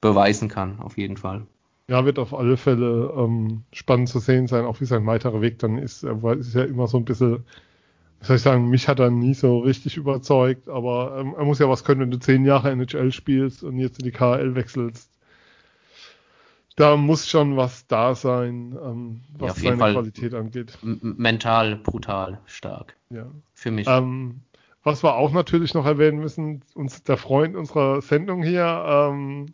beweisen kann, auf jeden Fall. Ja, wird auf alle Fälle ähm, spannend zu sehen sein, auch wie sein weiterer Weg dann ist. Er ist ja immer so ein bisschen, was soll ich sagen, mich hat er nie so richtig überzeugt, aber ähm, er muss ja was können, wenn du zehn Jahre NHL spielst und jetzt in die KHL wechselst da muss schon was da sein, ähm, was ja, seine Fall Qualität angeht. Mental brutal stark. Ja. Für mich. Ähm, was wir auch natürlich noch erwähnen müssen, uns der Freund unserer Sendung hier, ähm,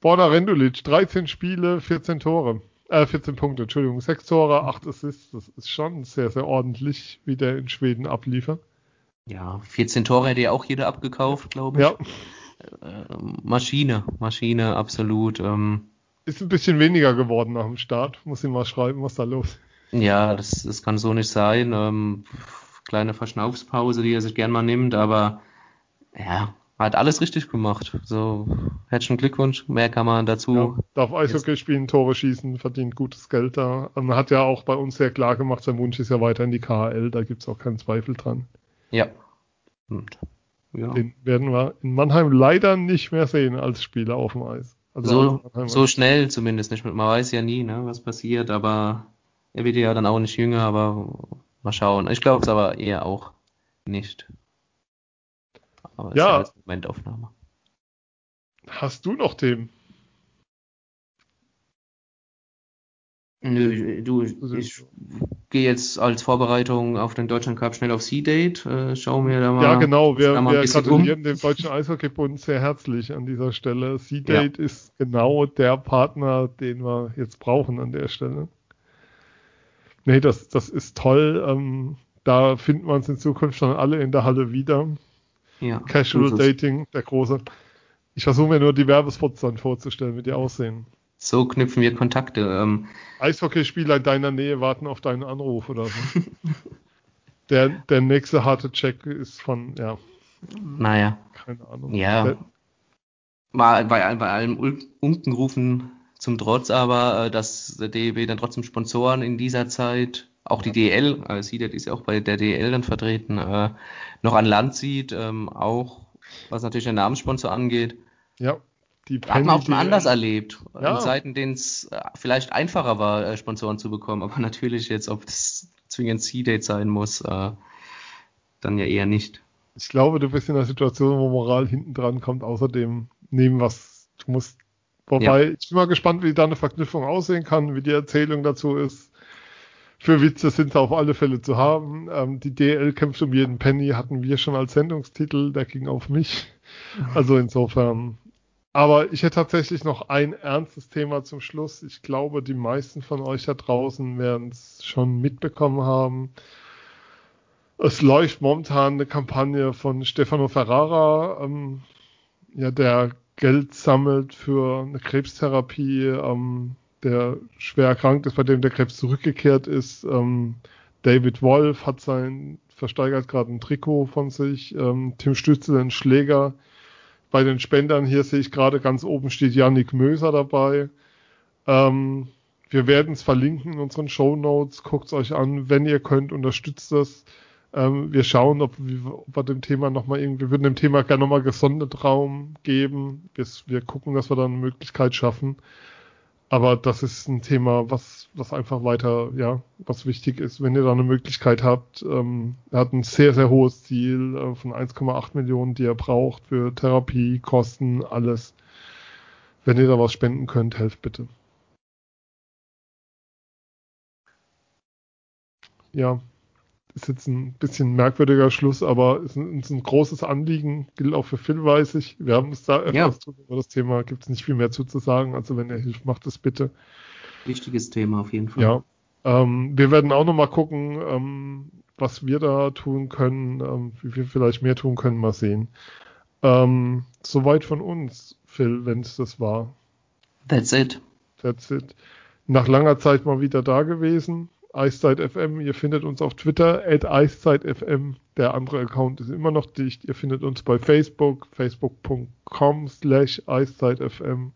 Borna Rendulic, 13 Spiele, 14 Tore. Äh, 14 Punkte, Entschuldigung, 6 Tore, 8 Assists. Das ist schon sehr, sehr ordentlich, wie der in Schweden abliefert. Ja, 14 Tore hätte ja auch jeder abgekauft, glaube ich. Ja. Äh, Maschine, Maschine, absolut. Ähm, ist ein bisschen weniger geworden nach dem Start. Muss ich mal schreiben, was da los ist. Ja, das, das kann so nicht sein. Ähm, kleine Verschnaufspause, die er sich gern mal nimmt, aber ja, hat alles richtig gemacht. So, herzlichen Glückwunsch. Mehr kann man dazu. Ja, darf Eishockey jetzt. spielen, Tore schießen, verdient gutes Geld da. Und hat ja auch bei uns sehr klar gemacht, sein Wunsch ist ja weiter in die KHL, da gibt es auch keinen Zweifel dran. Ja. Und, ja. Den werden wir in Mannheim leider nicht mehr sehen als Spieler auf dem Eis. Also so, so schnell zumindest nicht. Man weiß ja nie, ne, was passiert, aber er wird ja dann auch nicht jünger, aber mal schauen. Ich glaube es aber eher auch nicht. Aber ja. ist ja Momentaufnahme. Hast du noch Themen? Nö, du, ich gehe jetzt als Vorbereitung auf den Deutschland Cup schnell auf C-Date, äh, schau mir da mal. Ja, genau, wir, wir gratulieren um. dem Deutschen Eishockeybund sehr herzlich an dieser Stelle. C-Date ja. ist genau der Partner, den wir jetzt brauchen an der Stelle. Nee, das, das ist toll. Ähm, da finden wir uns in Zukunft schon alle in der Halle wieder. Ja, Casual Dating, der große. Ich versuche mir nur die Werbespots dann vorzustellen, wie die aussehen. So knüpfen wir Kontakte. Ähm. Eishockeyspieler in deiner Nähe warten auf deinen Anruf oder so. der, der nächste harte Check ist von, ja. Naja. Keine Ahnung. Ja. Der, bei, bei, bei allem Unkenrufen zum Trotz aber, äh, dass der DEB dann trotzdem Sponsoren in dieser Zeit, auch die DL, äh, Siedet ist ja auch bei der DL dann vertreten, äh, noch an Land zieht, ähm, auch was natürlich den Namenssponsor angeht. Ja. Die Hat man auch schon anders erlebt. Ja. In Zeiten, denen es äh, vielleicht einfacher war, äh, Sponsoren zu bekommen, aber natürlich jetzt, ob das zwingend C-Date sein muss, äh, dann ja eher nicht. Ich glaube, du bist in einer Situation, wo Moral hinten dran kommt. Außerdem nehmen was, du musst, wobei, ja. ich bin mal gespannt, wie da eine Verknüpfung aussehen kann, wie die Erzählung dazu ist. Für Witze sind sie auf alle Fälle zu haben. Ähm, die DL kämpft um jeden Penny, hatten wir schon als Sendungstitel, der ging auf mich. Also insofern, aber ich hätte tatsächlich noch ein ernstes Thema zum Schluss. Ich glaube, die meisten von euch da draußen werden es schon mitbekommen haben. Es läuft momentan eine Kampagne von Stefano Ferrara, ähm, ja, der Geld sammelt für eine Krebstherapie, ähm, der schwer erkrankt ist, bei dem der Krebs zurückgekehrt ist. Ähm, David Wolf hat sein, versteigert gerade ein Trikot von sich. Ähm, Tim Stützel, ein Schläger, bei den Spendern hier sehe ich gerade ganz oben steht Yannick Möser dabei. Ähm, wir werden es verlinken in unseren Show Notes. Guckt es euch an, wenn ihr könnt, unterstützt das. Ähm, wir schauen, ob, ob wir dem Thema nochmal irgendwie, wir würden dem Thema gerne nochmal gesondert Raum geben. Wir, wir gucken, dass wir da eine Möglichkeit schaffen. Aber das ist ein Thema, was, was einfach weiter, ja, was wichtig ist, wenn ihr da eine Möglichkeit habt. Ähm, er hat ein sehr, sehr hohes Ziel äh, von 1,8 Millionen, die er braucht für Therapie, Kosten, alles. Wenn ihr da was spenden könnt, helft bitte. Ja, ist jetzt ein bisschen merkwürdiger Schluss, aber es ist ein, ist ein großes Anliegen, gilt auch für Phil, weiß ich. Wir haben uns da öfters ja. über das Thema, gibt es nicht viel mehr zu, zu sagen. Also wenn ihr hilft, macht es bitte. Wichtiges Thema auf jeden Fall. Ja. Ähm, wir werden auch nochmal gucken, ähm, was wir da tun können, ähm, wie wir vielleicht mehr tun können, mal sehen. Ähm, soweit von uns, Phil, wenn es das war. That's it. That's it. Nach langer Zeit mal wieder da gewesen. EiszeitFM. Ihr findet uns auf Twitter, at EiszeitFM. Der andere Account ist immer noch dicht. Ihr findet uns bei Facebook, facebook.com slash EiszeitFM.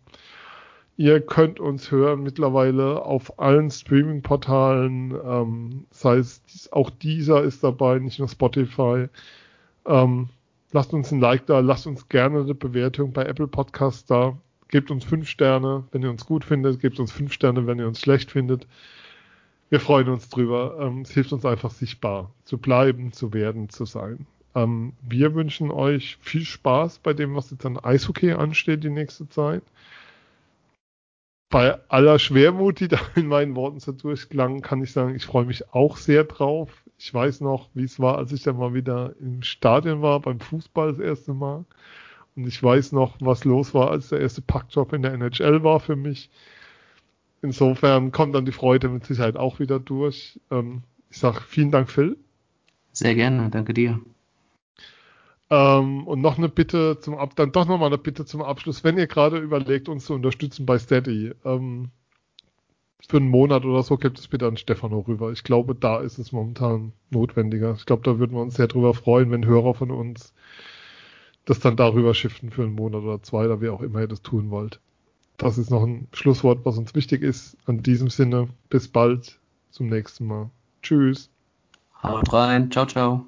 Ihr könnt uns hören mittlerweile auf allen Streaming-Portalen. Ähm, das heißt, auch dieser ist dabei, nicht nur Spotify. Ähm, lasst uns ein Like da, lasst uns gerne eine Bewertung bei Apple Podcasts da. Gebt uns fünf Sterne, wenn ihr uns gut findet. Gebt uns fünf Sterne, wenn ihr uns schlecht findet wir freuen uns drüber. Ähm, es hilft uns einfach sichtbar zu bleiben, zu werden, zu sein. Ähm, wir wünschen euch viel Spaß bei dem, was jetzt an Eishockey ansteht die nächste Zeit. Bei aller Schwermut, die da in meinen Worten so durchklang, kann ich sagen, ich freue mich auch sehr drauf. Ich weiß noch, wie es war, als ich dann mal wieder im Stadion war, beim Fußball das erste Mal. Und ich weiß noch, was los war, als der erste Packjob in der NHL war für mich insofern kommt dann die Freude mit Sicherheit auch wieder durch. Ähm, ich sage vielen Dank, Phil. Sehr gerne, danke dir. Ähm, und noch eine Bitte zum Ab, dann doch nochmal eine Bitte zum Abschluss, wenn ihr gerade überlegt, uns zu unterstützen bei Steady, ähm, für einen Monat oder so, gebt es bitte an Stefano rüber. Ich glaube, da ist es momentan notwendiger. Ich glaube, da würden wir uns sehr drüber freuen, wenn Hörer von uns das dann darüber shiften für einen Monat oder zwei oder wie auch immer ihr das tun wollt. Das ist noch ein Schlusswort, was uns wichtig ist. In diesem Sinne, bis bald, zum nächsten Mal. Tschüss. Haut rein, ciao, ciao.